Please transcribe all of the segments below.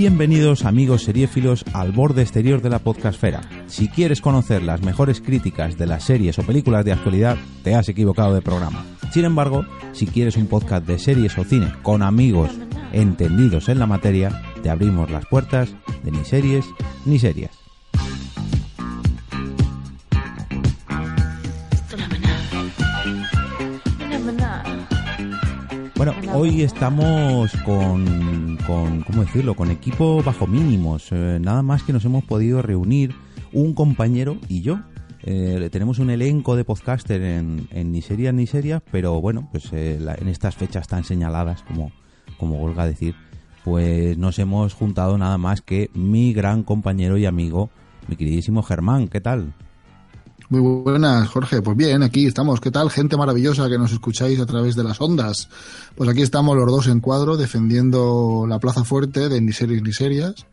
Bienvenidos amigos seriéfilos al borde exterior de la podcastfera. Si quieres conocer las mejores críticas de las series o películas de actualidad, te has equivocado de programa. Sin embargo, si quieres un podcast de series o cine con amigos entendidos en la materia, te abrimos las puertas de ni series ni series. Bueno, hoy estamos con, con, ¿cómo decirlo? Con equipo bajo mínimos. Eh, nada más que nos hemos podido reunir un compañero y yo. Eh, tenemos un elenco de podcaster en, en ni serias ni serias, pero bueno, pues eh, la- en estas fechas tan señaladas, como, como Olga decir, pues nos hemos juntado nada más que mi gran compañero y amigo, mi queridísimo Germán. ¿Qué tal? Muy buenas, Jorge. Pues bien, aquí estamos. ¿Qué tal? Gente maravillosa que nos escucháis a través de las ondas. Pues aquí estamos los dos en cuadro defendiendo la plaza fuerte de Ni Series Ni Serias,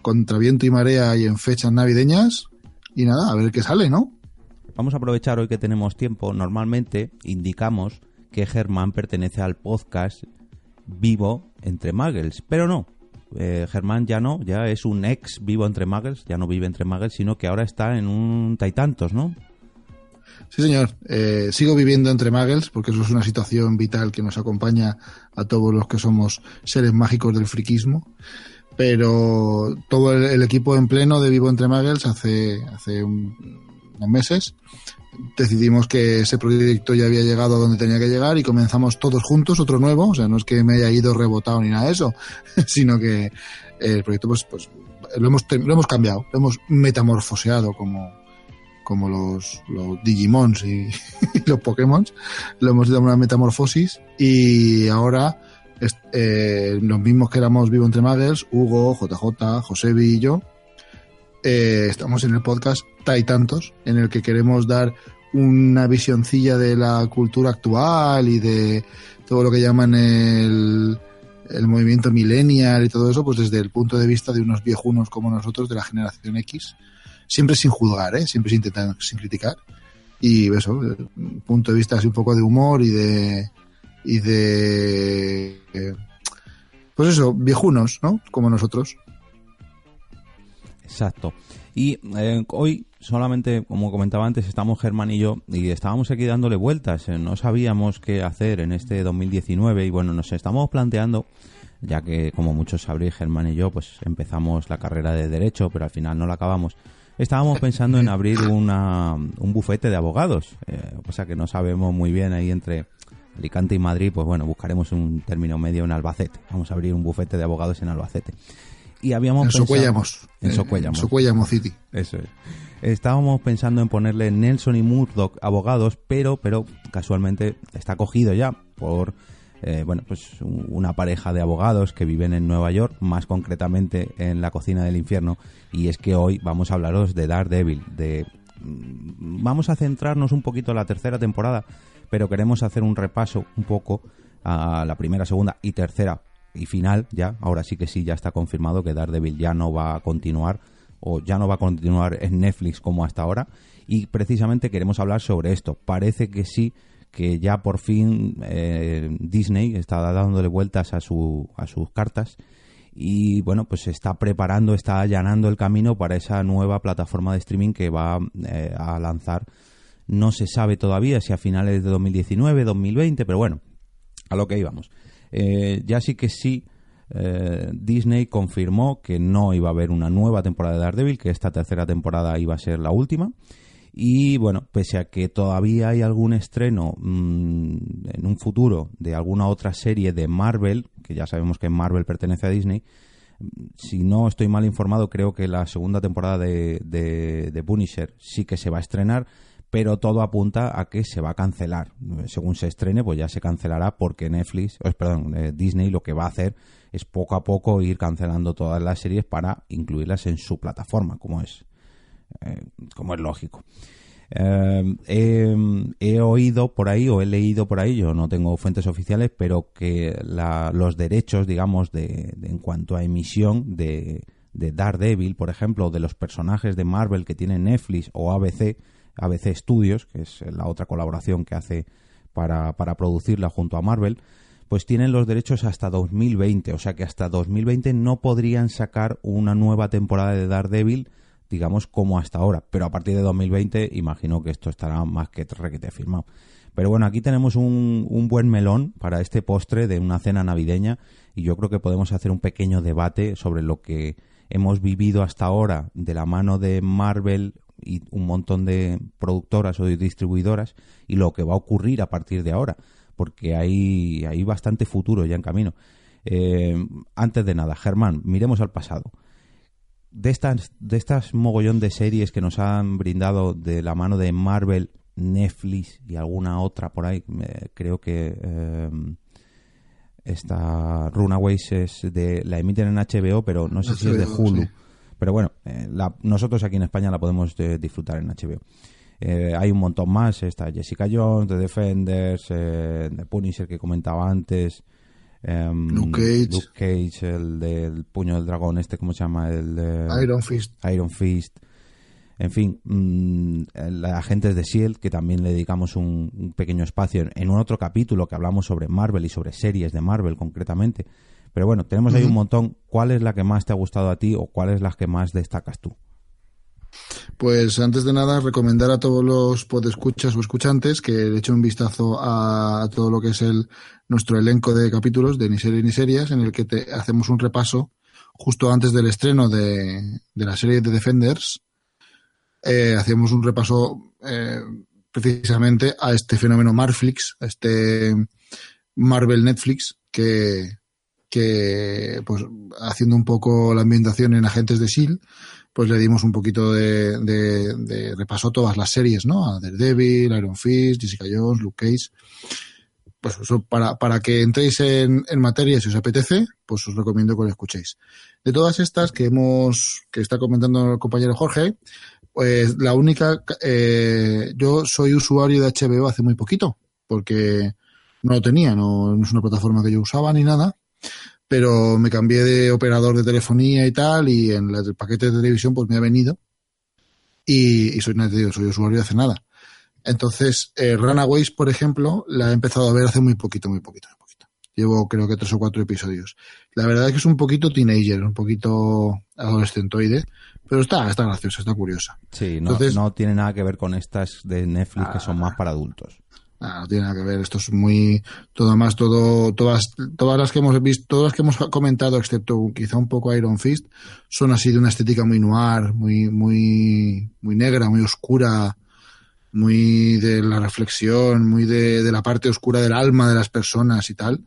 contra viento y marea y en fechas navideñas. Y nada, a ver qué sale, ¿no? Vamos a aprovechar hoy que tenemos tiempo. Normalmente indicamos que Germán pertenece al podcast Vivo entre Muggles, pero no. Eh, Germán ya no, ya es un ex vivo entre Muggles, ya no vive entre Muggles, sino que ahora está en un Taitantos, ¿no? Sí, señor. Eh, sigo viviendo entre muggles porque eso es una situación vital que nos acompaña a todos los que somos seres mágicos del friquismo. Pero todo el, equipo en pleno de Vivo entre Muggles hace, hace un- unos meses decidimos que ese proyecto ya había llegado a donde tenía que llegar y comenzamos todos juntos otro nuevo. O sea, no es que me haya ido rebotado ni nada de eso, sino que el proyecto pues, pues lo, hemos, lo hemos cambiado, lo hemos metamorfoseado como, como los, los Digimons y, los Pokémon. Lo hemos dado una metamorfosis y ahora eh, los mismos que éramos Vivo Entre Muggles, Hugo, JJ, Josebi y yo, eh, estamos en el podcast Tai Tantos, en el que queremos dar una visioncilla de la cultura actual y de todo lo que llaman el, el movimiento millennial y todo eso, pues desde el punto de vista de unos viejunos como nosotros de la generación X, siempre sin juzgar, ¿eh? siempre sin intentar, sin criticar. Y eso, eh, un punto de vista así un poco de humor y de. y de. eh, pues eso, viejunos, ¿no? Como nosotros. Exacto. Y eh, hoy solamente, como comentaba antes, estamos Germán y yo y estábamos aquí dándole vueltas. eh, no sabíamos qué hacer en este 2019 y bueno, nos estamos planteando, ya que como muchos sabréis, Germán y yo pues empezamos la carrera de Derecho, pero al final no la acabamos. Estábamos pensando en abrir una, un bufete de abogados, eh, o sea que no sabemos muy bien ahí entre Alicante y Madrid, pues bueno, buscaremos un término medio en Albacete. Vamos a abrir un bufete de abogados en Albacete. Y habíamos En pensado- Socuellamos. En Socuellamos. En Socuellamo City. Eso es. Estábamos pensando en ponerle Nelson y Murdoch abogados, pero, pero casualmente está cogido ya por eh, bueno, pues un- una pareja de abogados que viven en Nueva York, más concretamente en la cocina del infierno. Y es que hoy vamos a hablaros de Daredevil, de mm, vamos a centrarnos un poquito en la tercera temporada, pero queremos hacer un repaso un poco a la primera, segunda y tercera y final ya. Ahora sí que sí, ya está confirmado que Daredevil ya no va a continuar o ya no va a continuar en Netflix como hasta ahora. Y precisamente queremos hablar sobre esto. Parece que sí, que ya por fin eh, Disney está dándole vueltas a, su, a sus cartas y bueno, pues está preparando, está allanando el camino para esa nueva plataforma de streaming que va eh, a lanzar. No se sabe todavía si a finales de 2019, 2020, pero bueno, a lo que íbamos. Eh, ya sí que sí, eh, Disney confirmó que no iba a haber una nueva temporada de Daredevil, que esta tercera temporada iba a ser la última. Y bueno, pese a que todavía hay algún estreno mm, en un futuro de alguna otra serie de Marvel, que ya sabemos que Marvel pertenece a Disney, si no estoy mal informado, creo que la segunda temporada de, de, de Punisher sí que se va a estrenar, pero todo apunta a que se va a cancelar. Según se estrene, pues ya se cancelará porque Netflix, eh, perdón, eh, Disney lo que va a hacer es poco a poco ir cancelando todas las series para incluirlas en su plataforma, como es, eh, como es lógico. Eh, he, oído por ahí o he leído por ahí, yo no tengo fuentes oficiales, pero que la- los derechos, digamos, de, en cuanto a emisión de, de Daredevil, por ejemplo, de los personajes de Marvel que tiene Netflix o ABC, ABC Studios, que es la otra colaboración que hace para, para producirla junto a Marvel, pues tienen los derechos hasta 2020, o sea que hasta 2020 no podrían sacar una nueva temporada de Daredevil, digamos, como hasta ahora, pero a partir de 2020 imagino que esto estará más que requete firmado. Pero bueno, aquí tenemos un, un buen melón para este postre de una cena navideña y yo creo que podemos hacer un pequeño debate sobre lo que hemos vivido hasta ahora de la mano de Marvel y un montón de productoras o de distribuidoras y lo que va a ocurrir a partir de ahora, porque hay, hay bastante futuro ya en camino. Eh, antes de nada, Germán, miremos al pasado. De estas, de estas mogollón de series que nos han brindado de la mano de Marvel Netflix y alguna otra por ahí. creo que eh, esta Runaways es de la emiten en HBO, pero no sé si es de Hulu. Pero bueno, eh, nosotros aquí en España la podemos eh, disfrutar en HBO. hay un montón más, está Jessica Jones, The Defenders, The Punisher que comentaba antes, em, Luke Cage. el del puño del dragón, este, ¿cómo se llama? El Iron Fist. Iron Fist. En fin, mmm, agentes de SEAL, que también le dedicamos un, pequeño espacio en, un otro capítulo que hablamos sobre Marvel y sobre series de Marvel concretamente. Pero bueno, tenemos ahí un montón. ¿Cuál es la que más te ha gustado a ti o cuál es la que más destacas tú? Pues antes de nada, recomendar a todos los podescuchas o escuchantes que le echen un vistazo a, todo lo que es el nuestro elenco de capítulos de Ni Series ni Series, en el que te, hacemos un repaso justo antes del estreno de, de la serie de Defenders, eh, hacíamos un repaso eh, precisamente a este fenómeno Marflix, a este Marvel Netflix, que, que pues haciendo un poco la ambientación en Agentes de S.H.I.E.L.D., pues le dimos un poquito de, de, repaso a todas las series, ¿no? A Daredevil, Iron Fist, Jessica Jones, Luke Cage. Pues eso, para, para que entréis en, en materia, si os apetece, pues os recomiendo que lo escuchéis. De todas estas que hemos, que está comentando el compañero Jorge, pues la única, eh, yo soy usuario de HBO hace muy poquito, porque no lo tenía, no, es una plataforma que yo usaba ni nada, pero me cambié de operador de telefonía y tal, y en el paquete de televisión pues me ha venido, y, soy, soy usuario de hace nada. Entonces, eh, Runaways, por ejemplo, la he empezado a ver hace muy poquito, muy poquito, muy poquito. Llevo creo que tres o cuatro episodios. La verdad es que es un poquito teenager, un poquito adolescentoide, pero está, está graciosa, está curiosa. Sí, no, no tiene nada que ver con estas de Netflix que son más para adultos. No tiene nada que ver. Esto es muy todo más todo todas todas las que hemos visto, todas las que hemos comentado, excepto quizá un poco Iron Fist, son así de una estética muy noir, muy muy muy negra, muy oscura, muy de la reflexión, muy de, de la parte oscura del alma de las personas y tal.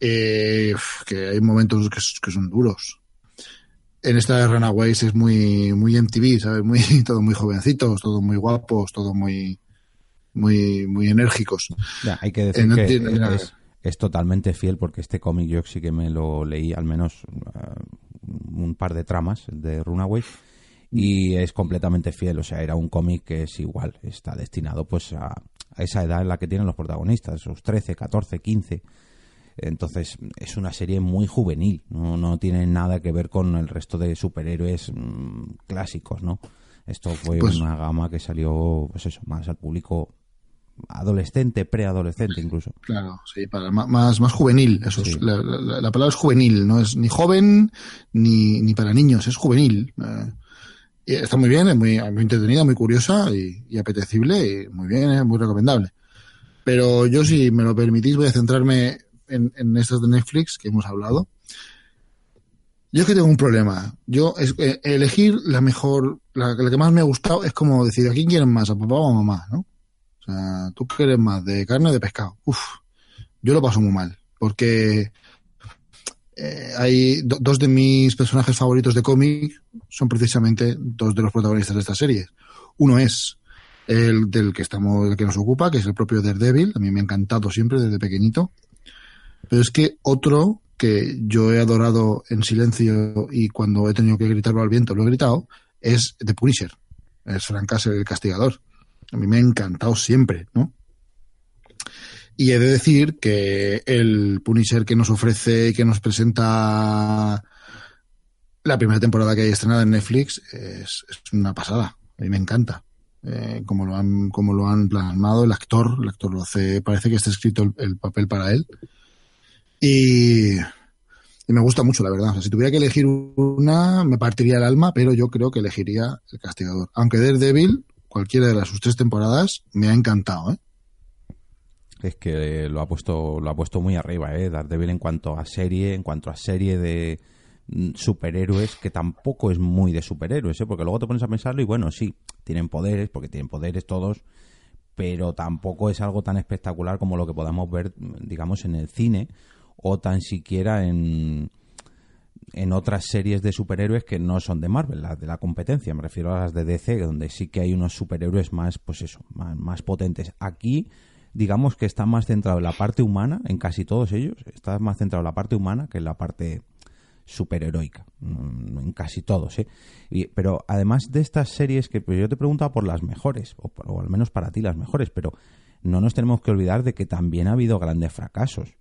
Eh, que hay momentos que, que son duros en esta de Runaways es muy, muy MTV, ¿sabes? Muy, todo muy jovencitos, todo muy guapos, todo muy, muy, muy enérgicos. hay que decir que es, totalmente fiel porque este cómic yo sí que me lo leí al menos uh, un par de tramas de Runaways y es completamente fiel, o sea, era un cómic que es igual, está destinado pues a, a esa edad en la que tienen los protagonistas, esos 13, 14, 15 entonces es una serie muy juvenil, no, no tiene nada que ver con el resto de superhéroes mm, clásicos, ¿no? Esto fue pues una gama que salió, pues eso, más al público adolescente, preadolescente incluso. Claro, sí, para más, más juvenil. Eso la, palabra es juvenil, no es ni joven ni, ni para niños, es juvenil. Eh, está muy bien, es muy, muy entretenida, muy curiosa y, apetecible y muy bien, muy recomendable. Pero yo, si me lo permitís, voy a centrarme en, en estas de Netflix que hemos hablado. Yo es que tengo un problema. Yo es, eh, elegir la mejor, la, que más me ha gustado es como decir, ¿a quién quieren más? ¿A papá o a mamá? ¿no? O sea, ¿tú quieres más? ¿De carne o de pescado? Uf, yo lo paso muy mal. Porque eh, hay dos de mis personajes favoritos de cómic son precisamente dos de los protagonistas de esta serie. Uno es el del que estamos, el que nos ocupa, que es el propio Daredevil. A mí me ha encantado siempre desde pequeñito. Pero es que otro que yo he adorado en silencio y cuando he tenido que gritarlo al viento lo he gritado, es The Punisher. Es Frank Castle, el castigador. A mí me ha encantado siempre, ¿no? Y he de decir que el Punisher que nos ofrece y que nos presenta la primera temporada que hay estrenada en Netflix es, una pasada. A mí me encanta. Eh, como lo han como lo han plasmado el actor el actor lo hace parece que está escrito el papel para él Y, me gusta mucho, la verdad. Si tuviera que elegir una, me partiría el alma, pero yo creo que elegiría El Castigador. Aunque Daredevil, cualquiera de las sus tres temporadas, me ha encantado, ¿eh? Es que lo ha puesto, lo ha puesto muy arriba, ¿eh? Daredevil en cuanto a serie, en cuanto a serie de mm, superhéroes, que tampoco es muy de superhéroes, ¿eh? Porque luego te pones a pensarlo y bueno, sí, tienen poderes, porque tienen poderes todos, pero tampoco es algo tan espectacular como lo que podamos ver, digamos, en el cine o tan siquiera en, en otras series de superhéroes que no son de Marvel, las de la competencia, me refiero a las de DC, donde sí que hay unos superhéroes más, pues eso, más, potentes. Aquí, digamos que está más centrado en la parte humana, en casi todos ellos, está más centrado en la parte humana que en la parte superheroica, mm, en casi todos, ¿eh? pero además de estas series que pues yo te preguntaba por las mejores, o, o al menos para ti las mejores, pero no nos tenemos que olvidar de que también ha habido grandes fracasos.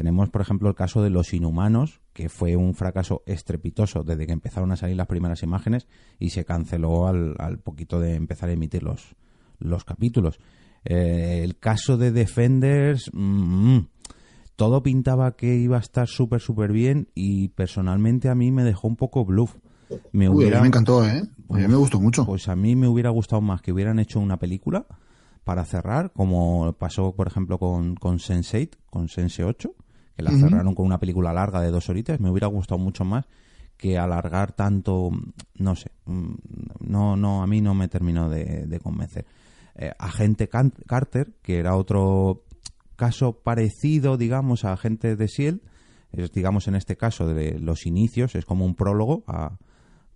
Tenemos, por ejemplo, el caso de Los Inhumanos, que fue un fracaso estrepitoso desde que empezaron a salir las primeras imágenes y se canceló al, poquito de empezar a emitir los, los capítulos. Eh, el caso de Defenders, mm, mm, todo pintaba que iba a estar súper, súper bien y personalmente a mí me dejó un poco bluff. Me, hubiera, me encantó, ¿eh? A mí me gustó mucho. Pues a mí me hubiera gustado más que hubieran hecho una película para cerrar, como pasó, por ejemplo, con, con Sense8, con Sense 8, que la cerraron con una película larga de dos horitas, me hubiera gustado mucho más que alargar tanto, no sé, mm, no, no, a mí no me terminó de, convencer. Eh, Agente Carter, que era otro caso parecido, digamos, a Agente de Shield, es, digamos, en este caso de los inicios, es como un prólogo, a,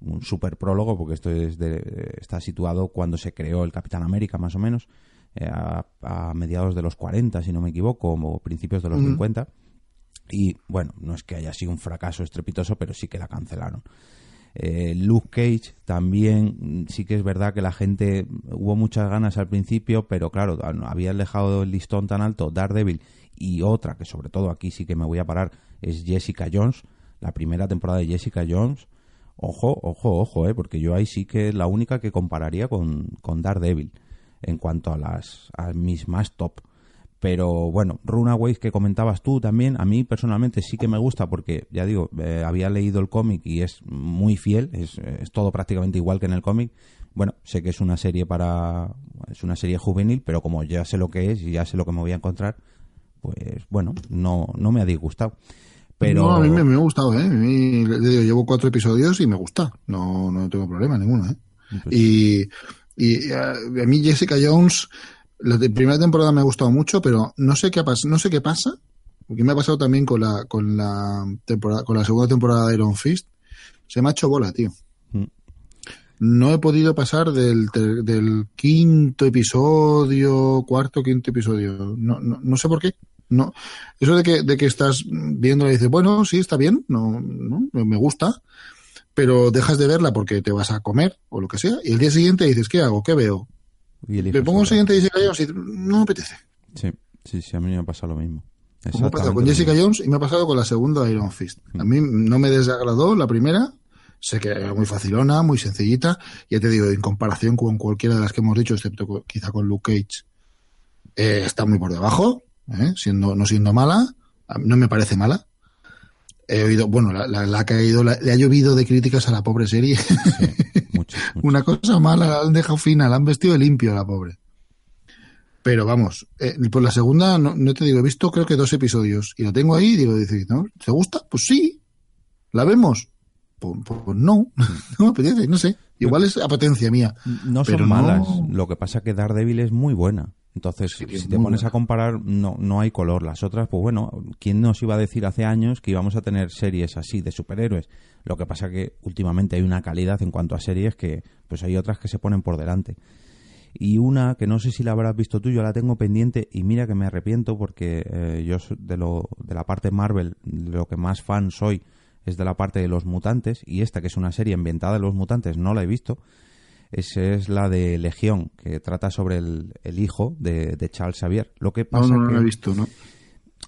un super prólogo, porque esto es está situado cuando se creó el Capitán América, más o menos, eh, a, mediados de los 40, si no me equivoco, o principios de los 50 y bueno, no es que haya sido un fracaso estrepitoso, pero sí que la cancelaron. Eh, Luke Cage también, mm, sí que es verdad que la gente hubo muchas ganas al principio, pero claro, habían dejado el listón tan alto Daredevil y otra que sobre todo aquí sí que me voy a parar es Jessica Jones, la primera temporada de Jessica Jones. Ojo, ojo, ojo, eh, porque yo ahí sí que es la única que compararía con, con Daredevil en cuanto a las a mis más top. Pero bueno, Runaways que comentabas tú también, a mí personalmente sí que me gusta porque, ya digo, eh, había leído el cómic y es muy fiel, es, todo prácticamente igual que en el cómic. Bueno, sé que es una serie para. es una serie juvenil, pero como ya sé lo que es y ya sé lo que me voy a encontrar, pues bueno, no, no me ha disgustado. Pero... No, a mí me, ha gustado, ¿eh? llevo cuatro episodios y me gusta. No, no tengo problema ninguno, ¿eh? Pues y, y a, eh, a, mí Jessica Jones la primera temporada me ha gustado mucho, pero no sé qué pasa, no sé qué pasa, porque me ha pasado también con la con la temporada con la segunda temporada de Iron Fist. Se me ha hecho bola, tío. Mm. No he podido pasar del, del quinto episodio, cuarto, quinto episodio. No, no, no sé por qué. No, eso de que, de que estás viendo y dices, bueno, sí, está bien, no, no, me gusta, pero dejas de verla porque te vas a comer o lo que sea, y el día siguiente dices, ¿qué hago? ¿Qué veo? Me pongo un siguiente Jessica Jones y no me apetece. Sí, sí, sí, a mí me ha pasado lo mismo. me ha pasado con Jessica Jones y me ha pasado con la segunda Iron Fist. A mí no me desagradó la primera, sé que era muy facilona, muy sencillita, ya te digo, en comparación con cualquiera de las que hemos dicho, excepto quizá con Luke Cage, eh, está muy por debajo, ¿eh? siendo, no siendo mala, no me parece mala. He oído, bueno, la, ha caído, le ha llovido de críticas a la pobre serie. Una cosa mala, la han dejado fina, la han vestido de limpio la pobre. Pero vamos, eh, por la segunda, no, te digo, he visto creo que dos episodios y lo tengo ahí y digo, dice, ¿no? ¿te gusta? Pues sí. ¿La vemos? Pues, pues, no, no me apetece, no sé. Igual es apetencia mía. No son malas, lo que pasa que Daredevil es muy buena. Entonces, si te pones a comparar, no, no hay color. Las otras, pues bueno, ¿quién nos iba a decir hace años que íbamos a tener series así de superhéroes? Lo que pasa que últimamente hay una calidad en cuanto a series que, pues hay otras que se ponen por delante. Y una que no sé si la habrás visto tú, yo la tengo pendiente y mira que me arrepiento porque eh, yo de, lo, de la parte Marvel, lo que más fan soy es de la parte de los mutantes y esta que es una serie ambientada en los mutantes no la he visto esa es la de Legión, que trata sobre el, hijo de, Charles Xavier. Lo que pasa no, no, no he visto, ¿no?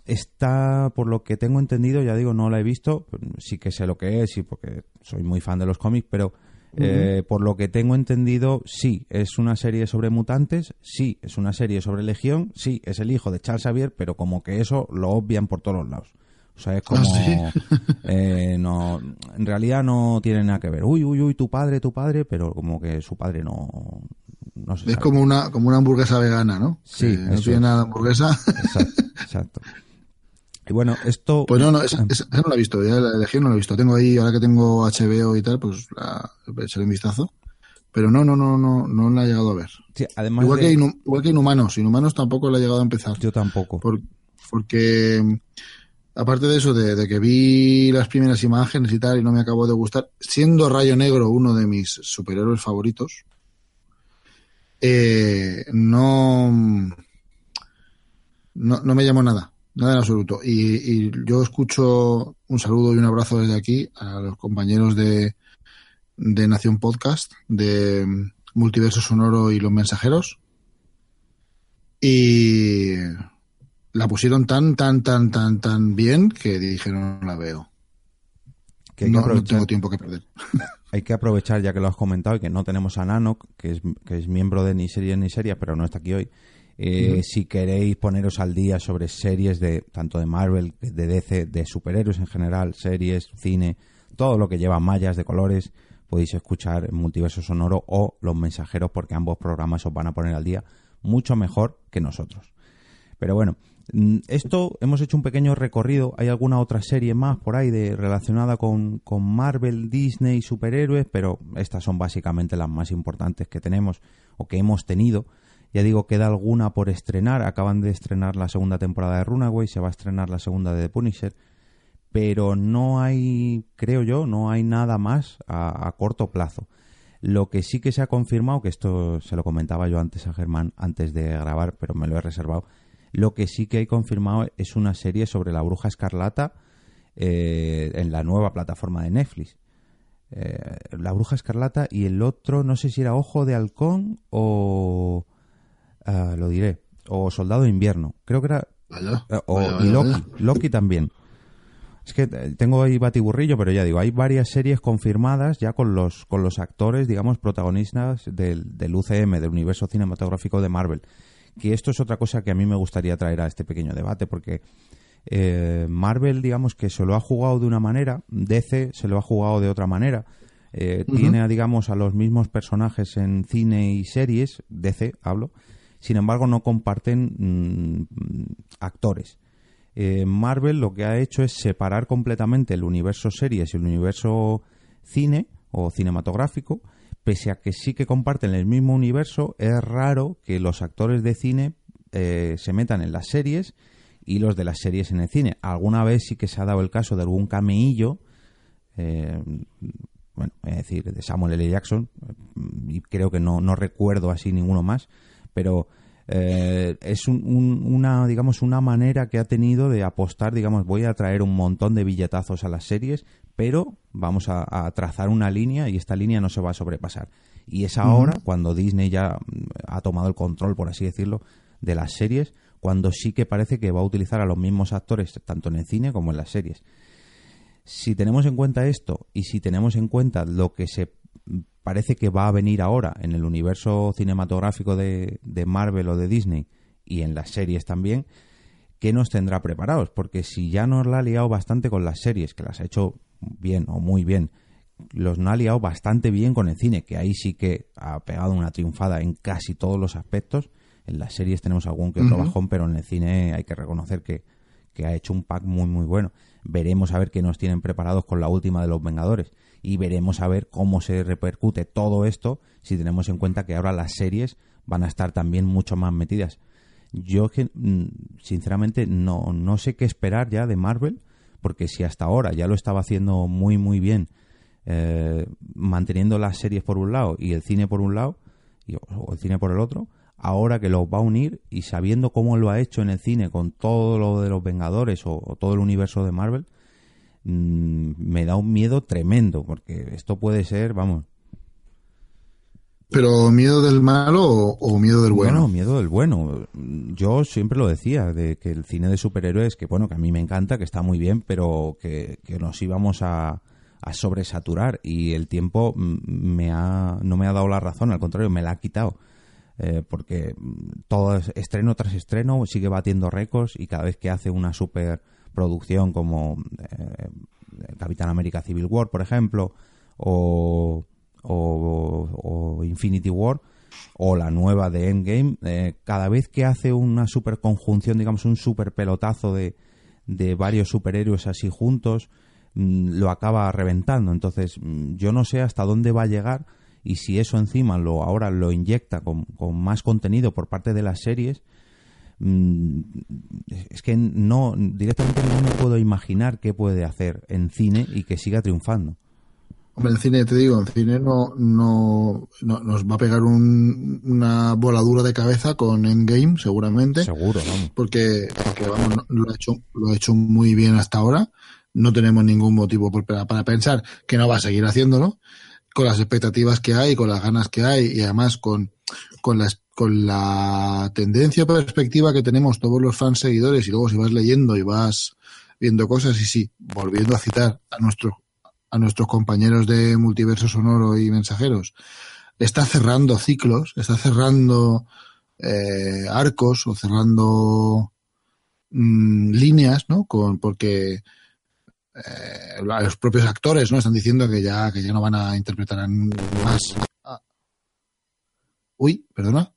Está, por lo que tengo entendido, ya digo, no la he visto, sí que sé lo que es, y porque soy muy fan de los cómics, pero eh, por lo que tengo entendido, sí, es una serie sobre mutantes, sí, es una serie sobre Legión, sí, es el hijo de Charles Xavier, pero como que eso lo obvian por todos lados. O sea, es como... eh, no, en realidad no tiene nada que ver. Uy, uy, uy, tu padre, tu padre, pero como que su padre no... no se Es sabe. como una, como una hamburguesa vegana, ¿no? Sí, no tiene nada de hamburguesa. Exacto, exacto. Y bueno, esto... Pues no, no, esa, esa- no la he visto, ya la elegí no la he visto. Tengo ahí, ahora que tengo HBO y tal, pues la, echaré un vistazo. Pero no, no, no, no, no la he llegado a ver. sí, además Igual, de- que igual que Inhumanos, Inhumanos tampoco la he llegado a empezar. Yo tampoco. Por- porque, aparte de eso, de, que vi las primeras imágenes y tal, y no me acabó de gustar, siendo Rayo Negro uno de mis superhéroes favoritos, eh, no, no, me llamó nada, nada en absoluto. Y, y yo escucho un saludo y un abrazo desde aquí a los compañeros de, de Nación Podcast, de Multiverso Sonoro y Los Mensajeros. Y la pusieron tan, tan, tan, tan, tan bien que dije, no la veo. que no, tengo tiempo que perder. hay que aprovechar, ya que lo has comentado, y que no tenemos a Nanok, que es, que es miembro de Ni Series ni Series, pero no está aquí hoy. Eh, Si queréis poneros al día sobre series de tanto de Marvel, de DC, de superhéroes en general, series, cine, todo lo que lleva mallas de colores, podéis escuchar Multiverso Sonoro o Los Mensajeros, porque ambos programas os van a poner al día mucho mejor que nosotros. Pero bueno, esto hemos hecho un pequeño recorrido. Hay alguna otra serie más por ahí de, relacionada con, con Marvel, Disney, superhéroes, pero estas son básicamente las más importantes que tenemos o que hemos tenido. Ya digo, queda alguna por estrenar. Acaban de estrenar la segunda temporada de Runaway, se va a estrenar la segunda de The Punisher. Pero no hay, creo yo, no hay nada más a, a corto plazo. Lo que sí que se ha confirmado, que esto se lo comentaba yo antes a Germán antes de grabar, pero me lo he reservado. Lo que sí que hay confirmado es una serie sobre la bruja escarlata eh, en la nueva plataforma de Netflix. Eh, la bruja escarlata y el otro, no sé si era Ojo de Halcón o. ah, lo diré. O Soldado de Invierno. Creo que era. Vaya, eh, o, vaya, y Loki. vaya. Loki también. Es que eh, tengo ahí batiburrillo, pero ya digo, hay varias series confirmadas ya con los, con los actores, digamos, protagonistas del, del UCM, del universo cinematográfico de Marvel. Que esto es otra cosa que a mí me gustaría traer a este pequeño debate, porque eh, Marvel, digamos, que se lo ha jugado de una manera, DC se lo ha jugado de otra manera. Eh, Tiene, digamos, a los mismos personajes en cine y series, DC hablo, sin embargo no comparten mm, actores. Eh, Marvel lo que ha hecho es separar completamente el universo series y el universo cine o cinematográfico, pese a que sí que comparten el mismo universo, es raro que los actores de cine eh, se metan en las series y los de las series en el cine. Alguna vez sí que se ha dado el caso de algún cameillo, eh, bueno, es decir, de Samuel L. Jackson, eh, y creo que no, no recuerdo así ninguno más, pero eh, es un- una, digamos, una manera que ha tenido de apostar, digamos, voy a traer un montón de billetazos a las series, pero vamos a, a trazar una línea y esta línea no se va a sobrepasar. Y es ahora, cuando Disney ya mm, ha tomado el control, por así decirlo, de las series, cuando sí que parece que va a utilizar a los mismos actores, tanto en el cine como en las series. Si tenemos en cuenta esto y si tenemos en cuenta lo que se parece que va a venir ahora en el universo cinematográfico de, de Marvel o de Disney y en las series también, ¿qué nos tendrá preparados? Porque si ya nos la ha liado bastante con las series, que las ha hecho bien o muy bien, los no ha liado bastante bien con el cine, que ahí sí que ha pegado una triunfada en casi todos los aspectos. En las series tenemos algún que otro bajón, pero en el cine hay que reconocer que, que ha hecho un pack muy muy bueno. Veremos a ver qué nos tienen preparados con la última de los Vengadores y veremos a ver cómo se repercute todo esto si tenemos en cuenta que ahora las series van a estar también mucho más metidas. Yo mm, sinceramente no, no sé qué esperar ya de Marvel, porque si hasta ahora ya lo estaba haciendo muy muy bien, eh, manteniendo las series por un lado y el cine por un lado, o el cine por el otro, ahora que los va a unir y sabiendo cómo lo ha hecho en el cine con todo lo de los Vengadores o, o todo el universo de Marvel, mm, me da un miedo tremendo, porque esto puede ser, vamos, ¿Pero miedo del malo o, miedo del bueno? Bueno, miedo del bueno. Yo siempre lo decía, de que el cine de superhéroes, que bueno, que a mí me encanta, que está muy bien, pero que, nos íbamos a, a sobresaturar y el tiempo me ha, no me ha dado la razón, al contrario, me la ha quitado. Eh, porque todo es- estreno tras estreno sigue batiendo récords y cada vez que hace una super producción como eh, Capitán América Civil War, por ejemplo, o, o, Infinity War, o la nueva de Endgame, eh, cada vez que hace una super conjunción, digamos, un super pelotazo de, de varios superhéroes así juntos, mm, lo acaba reventando. Entonces, mm, yo no sé hasta dónde va a llegar y si eso encima lo ahora lo inyecta con, con más contenido por parte de las series, mm, es que no directamente no me puedo imaginar qué puede hacer en cine y que siga triunfando. Hombre, el cine, te digo, el cine no, no, nos va a pegar una voladura de cabeza con Endgame, seguramente. Seguro, vamos. Porque, porque vamos, lo ha hecho, lo ha hecho muy bien hasta ahora. No tenemos ningún motivo para, para pensar que no va a seguir haciéndolo, con las expectativas que hay, con las ganas que hay, y además con, con la, con la tendencia perspectiva que tenemos todos los fans seguidores, y luego si vas leyendo y vas viendo cosas, y sí, volviendo a citar a nuestro a nuestros compañeros de Multiverso Sonoro y Mensajeros, está cerrando ciclos, está cerrando eh, arcos o cerrando mm, líneas, ¿no? Con, porque eh, los propios actores, ¿no? Están diciendo que ya, que ya no van a interpretar más. Ah. Uy, perdona.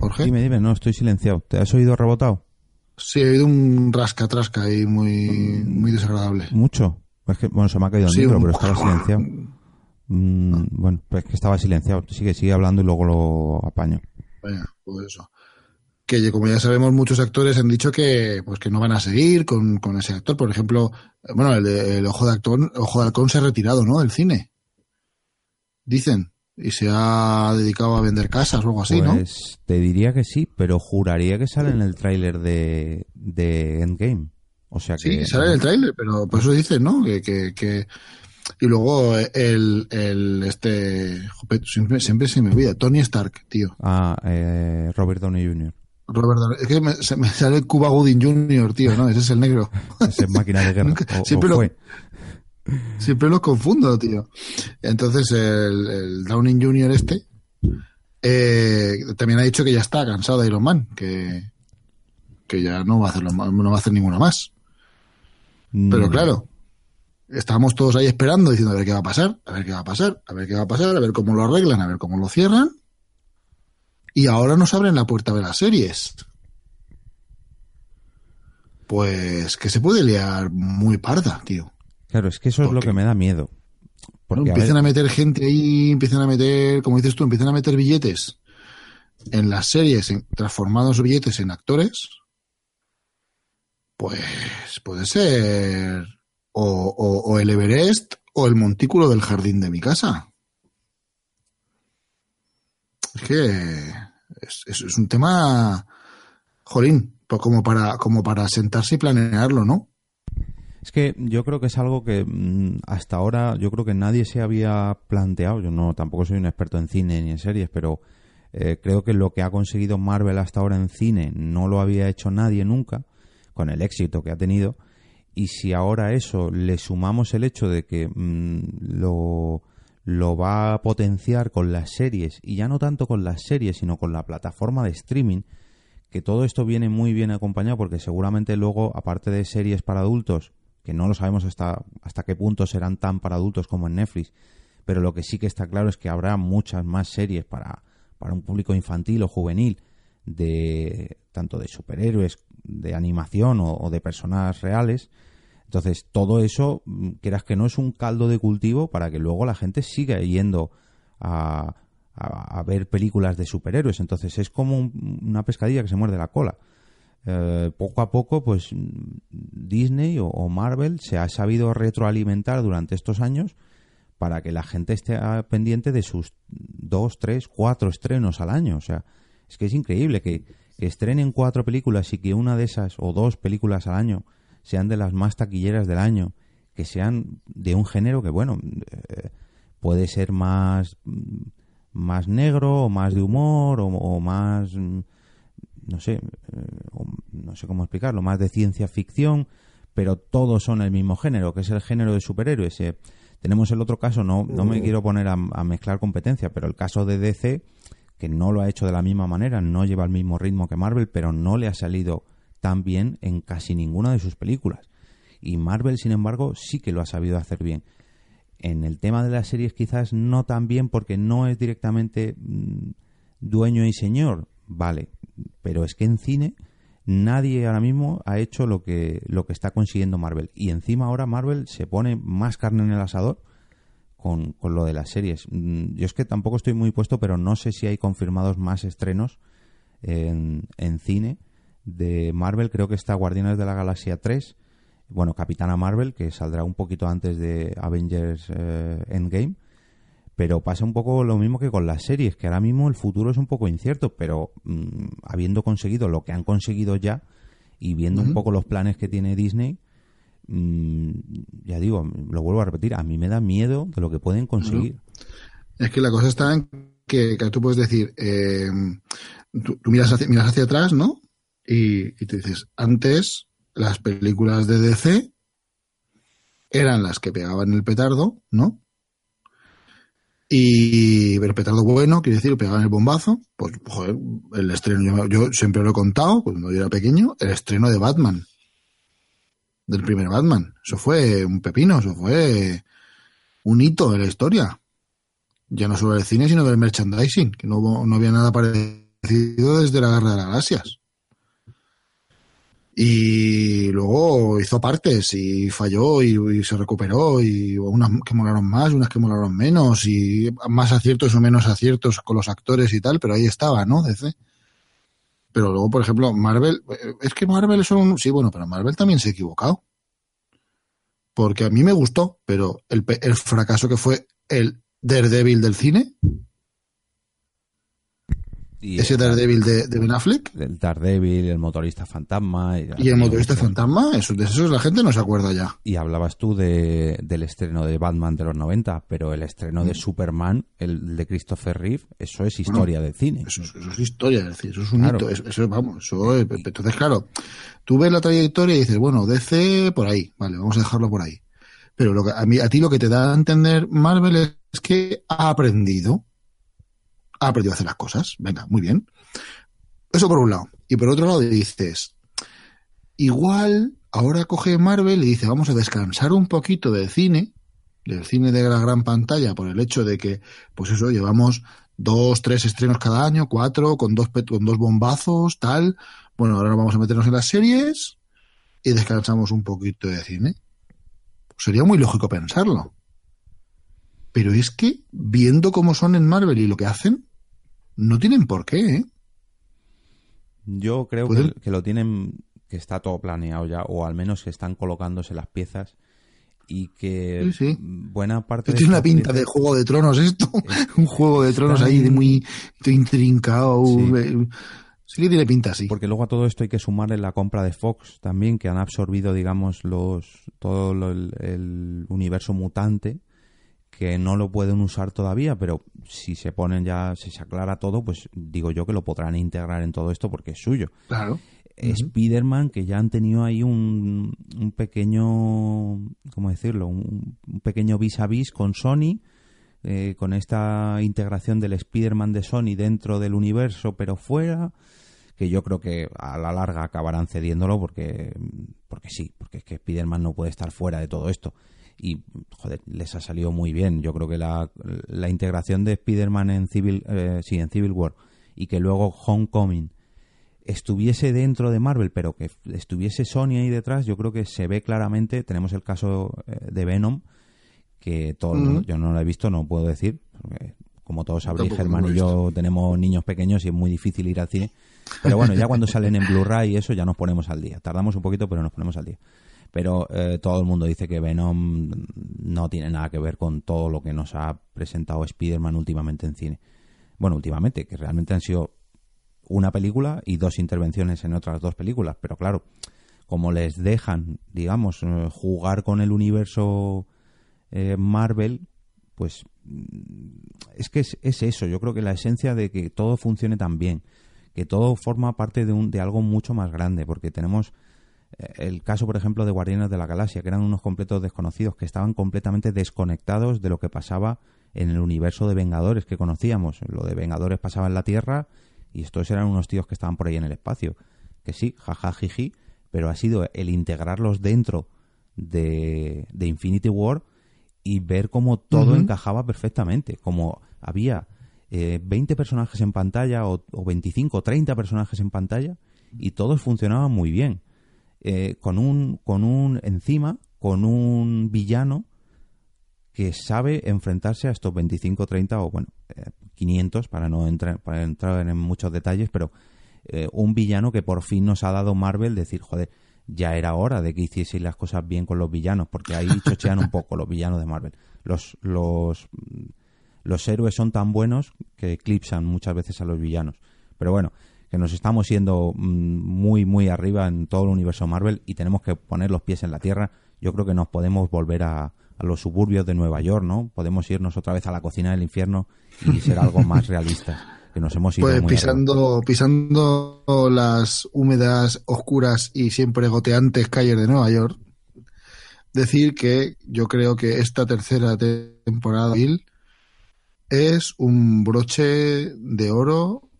Jorge. Dime, dime, no, estoy silenciado. ¿Te has oído rebotado? Sí, ha habido un rasca-trasca ahí muy, muy desagradable. ¿Mucho? bueno, se me ha caído el libro, pero estaba silenciado. Mm, bueno, pues que estaba silenciado. Sigue, sigue hablando y luego lo apaño. Bueno, pues eso. Que como ya sabemos, muchos actores han dicho que pues que no van a seguir con, con ese actor. Por ejemplo, bueno, el, el ojo de actor, ojo de halcón se ha retirado, ¿no? Del cine. Dicen y se ha dedicado a vender casas o algo así, ¿no? Pues te diría que sí, pero juraría que sale en el tráiler de, de Endgame. O sea que... Sí, sale en el tráiler, pero por eso dices, ¿no? Que, que, Y luego el, el este... Siempre, siempre se me olvida. Tony Stark, tío. Ah, eh, Robert Downey Jr. Robert Downey. Es que me, se me sale el Cuba Gooding Jr., tío, ¿no? Ese es el negro. Ese es máquina de guerra. siempre lo... Siempre los confundo, tío. Entonces, el, el Downing Jr. este eh, también ha dicho que ya está cansado de Iron Man, que, que ya no va a hacer no va a hacer ninguno más. Pero claro, estábamos todos ahí esperando, diciendo a ver qué va a pasar, a ver qué va a pasar, a ver qué va a pasar, a ver cómo lo arreglan, a ver cómo lo cierran. Y ahora nos abren la puerta de las series. Pues que se puede liar muy parda, tío. Claro, es que eso es lo que me da miedo. Porque, empiezan a, meter gente ahí, empiezan a meter, como dices tú, empiezan a meter billetes en las series, en, transformados billetes en actores, pues puede ser o, el Everest o el montículo del jardín de mi casa. Es que es, es un tema, jolín, como para, como para sentarse y planearlo, ¿no? Es que yo creo que es algo que mm, hasta ahora yo creo que nadie se había planteado. Yo no tampoco soy un experto en cine ni en series, pero eh, creo que lo que ha conseguido Marvel hasta ahora en cine no lo había hecho nadie nunca, con el éxito que ha tenido. Y si ahora eso le sumamos el hecho de que mm, lo, lo va a potenciar con las series, y ya no tanto con las series, sino con la plataforma de streaming, que todo esto viene muy bien acompañado porque seguramente luego, aparte de series para adultos, que no lo sabemos hasta, hasta qué punto serán tan para adultos como en Netflix, pero lo que sí que está claro es que habrá muchas más series para, para un público infantil o juvenil, de tanto de superhéroes, de animación o, de personas reales. Entonces, todo eso, mm, quieras que no, es un caldo de cultivo para que luego la gente siga yendo a, a, ver películas de superhéroes. Entonces, es como una pescadilla que se muerde la cola. Eh, poco a poco, pues Disney o, Marvel se ha sabido retroalimentar durante estos años para que la gente esté pendiente de sus dos, tres, cuatro estrenos al año. O sea, es que es increíble que, estrenen cuatro películas y que una de esas o dos películas al año sean de las más taquilleras del año, que sean de un género que, bueno, eh, puede ser más, más negro o más de humor o más no sé, eh, no sé cómo explicarlo, más de ciencia ficción, pero todos son el mismo género, que es el género de superhéroes. Eh, tenemos el otro caso, no, no me mm. quiero poner a, mezclar competencia, pero el caso de DC, que no lo ha hecho de la misma manera, no lleva el mismo ritmo que Marvel, pero no le ha salido tan bien en casi ninguna de sus películas. Y Marvel, sin embargo, sí que lo ha sabido hacer bien. En el tema de las series quizás no tan bien porque no es directamente mm, dueño y señor, vale, pero es que en cine nadie ahora mismo ha hecho lo que, lo que está consiguiendo Marvel. Y encima ahora Marvel se pone más carne en el asador con, con, lo de las series. Mm, yo es que tampoco estoy muy puesto, pero no sé si hay confirmados más estrenos en, en cine de Marvel. Creo que está Guardianes de la Galaxia 3, bueno, Capitana Marvel, que saldrá un poquito antes de Avengers eh, Endgame. Pero pasa un poco lo mismo que con las series, que ahora mismo el futuro es un poco incierto, pero mm, habiendo conseguido lo que han conseguido ya y viendo un poco los planes que tiene Disney, mm, ya digo, lo vuelvo a repetir, a mí me da miedo de lo que pueden conseguir. Es que la cosa está en que, tú puedes decir, eh, tú, miras, hacia, miras hacia atrás, ¿no? Y, y te dices, antes las películas de DC eran las que pegaban el petardo, ¿no? Y el petardo bueno, quiere decir, pegaban el bombazo. Pues, joder, el estreno, yo, siempre lo he contado, cuando yo era pequeño, el estreno de Batman. Del primer Batman. Eso fue un pepino, eso fue un hito de la historia. Ya no solo del cine, sino del merchandising, que no, no había nada parecido desde la Guerra de las Galaxias. Y luego hizo partes y falló y, se recuperó y unas que molaron más, unas que molaron menos y más aciertos o menos aciertos con los actores y tal, pero ahí estaba, ¿no? DC. Pero luego, por ejemplo, Marvel, eh, es que Marvel es un... Sí, bueno, pero Marvel también se ha equivocado. Porque a mí me gustó, pero el, el fracaso que fue el Daredevil del cine, ese Daredevil de, de, Ben Affleck. El Daredevil, el motorista fantasma. Y, el motorista fantasma, eso, de eso la gente no se acuerda ya. Y hablabas tú de, del estreno de Batman de los 90, pero el estreno de mm. Superman, el de Christopher Reeve, eso es historia del cine. Eso, es historia del cine, eso es un hito. Eso, vamos, eso, entonces, claro, tú ves la trayectoria y dices, bueno, DC por ahí, vale, vamos a dejarlo por ahí. Pero lo que, a, mí, a ti lo que te da a entender Marvel es que ha aprendido ha aprendido a hacer las cosas. Venga, muy bien. Eso por un lado. Y por otro lado dices, igual ahora coge Marvel y dice, vamos a descansar un poquito del cine, del cine de la gran pantalla, por el hecho de que, pues eso, llevamos dos, tres estrenos cada año, cuatro, con dos, con dos bombazos, tal. Bueno, ahora vamos a meternos en las series y descansamos un poquito de cine. Sería muy lógico pensarlo. Pero es que, viendo cómo son en Marvel y lo que hacen, no tienen por qué, ¿eh? Yo creo que, lo tienen, que está todo planeado ya, o al menos que están colocándose las piezas y que buena parte... Tiene una pinta de Juego de Tronos esto, un Juego de Tronos ahí de muy intrincado. Eh, sí. que tiene pinta, sí. Porque luego a todo esto hay que sumarle la compra de Fox también, que han absorbido, digamos, los todo el universo mutante que no lo pueden usar todavía, pero si se ponen ya, si se aclara todo, pues digo yo que lo podrán integrar en todo esto porque es suyo. Claro. Spider-Man, que ya han tenido ahí un, un pequeño, ¿cómo decirlo? Un, pequeño vis a vis con Sony, eh, con esta integración del Spider-Man de Sony dentro del universo, pero fuera, que yo creo que a la larga acabarán cediéndolo porque, porque sí, porque es que Spider-Man no puede estar fuera de todo esto y joder, les ha salido muy bien. Yo creo que la, la integración de Spider-Man en Civil, eh, sí, en Civil War y que luego Homecoming estuviese dentro de Marvel, pero que estuviese Sony ahí detrás, yo creo que se ve claramente. Tenemos el caso eh, de Venom, que todo yo no lo he visto, no puedo decir. como todos sabréis, Germán y yo tenemos niños pequeños y es muy difícil ir al cine. Pero bueno, ya cuando salen en Blu-ray y eso ya nos ponemos al día. Tardamos un poquito, pero nos ponemos al día pero eh, todo el mundo dice que Venom no tiene nada que ver con todo lo que nos ha presentado Spider-Man últimamente en cine. Bueno, últimamente, que realmente han sido una película y dos intervenciones en otras dos películas, pero claro, como les dejan, digamos, eh, jugar con el universo eh, Marvel, pues mm, es que es, es, eso, yo creo que la esencia de que todo funcione tan bien, que todo forma parte de, un, de algo mucho más grande, porque tenemos el caso, por ejemplo, de Guardianes de la Galaxia, que eran unos completos desconocidos, que estaban completamente desconectados de lo que pasaba en el universo de Vengadores que conocíamos. Lo de Vengadores pasaba en la Tierra y estos eran unos tíos que estaban por ahí en el espacio. que sí, jajajiji, pero ha sido el integrarlos dentro de, de Infinity War y ver cómo todo encajaba perfectamente, como había eh, 20 personajes en pantalla o, o 25 o 30 personajes en pantalla y todos funcionaban muy bien. Eh, con un con un encima con un villano que sabe enfrentarse a estos 25 30 o bueno 500 eh, para no entrar para entrar en muchos detalles pero eh, un villano que por fin nos ha dado Marvel decir joder ya era hora de que hicieseis las cosas bien con los villanos porque ahí chochean un poco los villanos de Marvel. Los los los héroes son tan buenos que eclipsan muchas veces a los villanos. Pero bueno que nos estamos yendo mm, muy, muy arriba en todo el universo Marvel y tenemos que poner los pies en la tierra. Yo creo que nos podemos volver a, los suburbios de Nueva York, ¿no? Podemos irnos otra vez a la cocina del infierno y ser algo más realistas. Que nos hemos ido pues pisando, pisando las húmedas, oscuras y siempre goteantes calles de Nueva York, decir que yo creo que esta tercera temporada es un broche de oro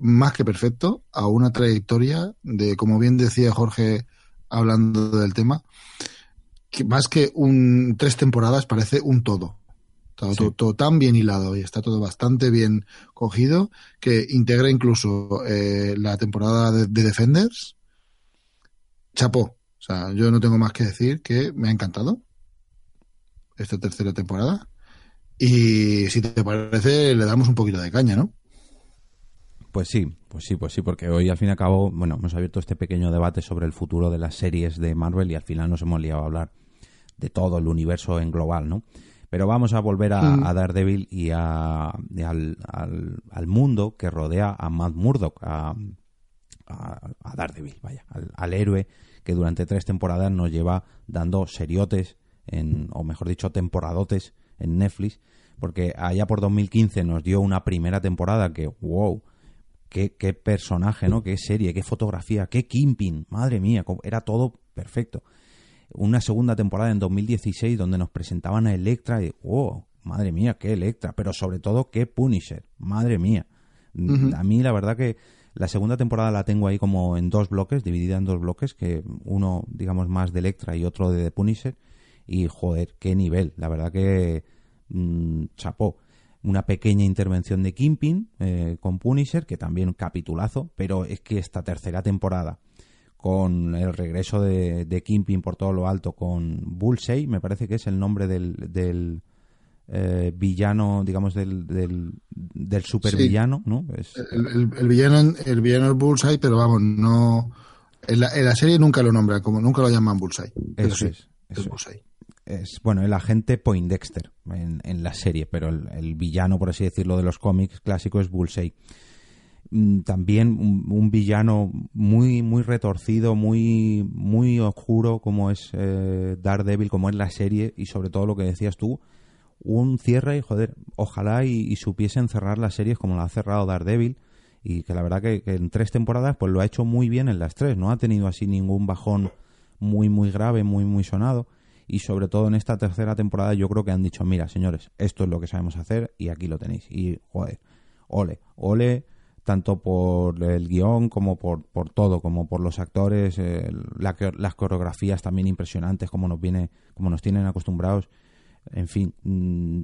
más que perfecto a una trayectoria de, como bien decía Jorge hablando del tema, que más que un tres temporadas parece un todo. todo, tan bien hilado y está todo bastante bien cogido que integra incluso eh, la temporada de, Defenders. Chapó. O sea, yo no tengo más que decir que me ha encantado esta tercera temporada. Y si te parece, le damos un poquito de caña, ¿no? Pues sí, pues sí, pues sí, porque hoy al fin y al cabo, bueno, hemos abierto este pequeño debate sobre el futuro de las series de Marvel y al final nos hemos liado a hablar de todo el universo en global, ¿no? Pero vamos a volver a, mm. a Daredevil y, a, al, al, mundo que rodea a Matt Murdock, a, a Daredevil, vaya, al, héroe que durante tres temporadas nos lleva dando seriotes, en, o mejor dicho, temporadotes en Netflix, porque allá por 2015 nos dio una primera temporada que, wow, qué, qué personaje, ¿no? Qué serie, qué fotografía, qué Kimping, madre mía, era todo perfecto. Una segunda temporada en 2016 donde nos presentaban a Electra y, oh, madre mía, qué Electra, pero sobre todo qué Punisher, madre mía. A mí la verdad que la segunda temporada la tengo ahí como en dos bloques, dividida en dos bloques, que uno, digamos, más de Electra y otro de The Punisher. Y joder, qué nivel, la verdad que mm, chapó una pequeña intervención de Kimping eh, con Punisher, que también un capitulazo, pero es que esta tercera temporada, con el regreso de, de Kimping por todo lo alto, con Bullseye, me parece que es el nombre del, del eh, villano, digamos, del, del, del supervillano, ¿no? El, villano el villano es Bullseye, pero vamos, no... En la, en la serie nunca lo nombran, como nunca lo llaman Bullseye. Eso es. es Bullseye es bueno el agente Poindexter en, en la serie, pero el, villano, por así decirlo, de los cómics clásicos es Bullseye. Mm, también un, villano muy muy retorcido, muy muy oscuro como es eh, Daredevil, como es la serie y sobre todo lo que decías tú, un cierre y joder, ojalá y, supiesen cerrar las series como lo ha cerrado Daredevil y que la verdad que, que, en tres temporadas pues lo ha hecho muy bien en las tres, no ha tenido así ningún bajón muy muy grave, muy muy sonado y sobre todo en esta tercera temporada yo creo que han dicho, mira señores, esto es lo que sabemos hacer y aquí lo tenéis. Y joder, ole, ole tanto por el guion como por, por todo, como por los actores, eh, las coreografías también impresionantes, como nos viene, como nos tienen acostumbrados. En fin, mm,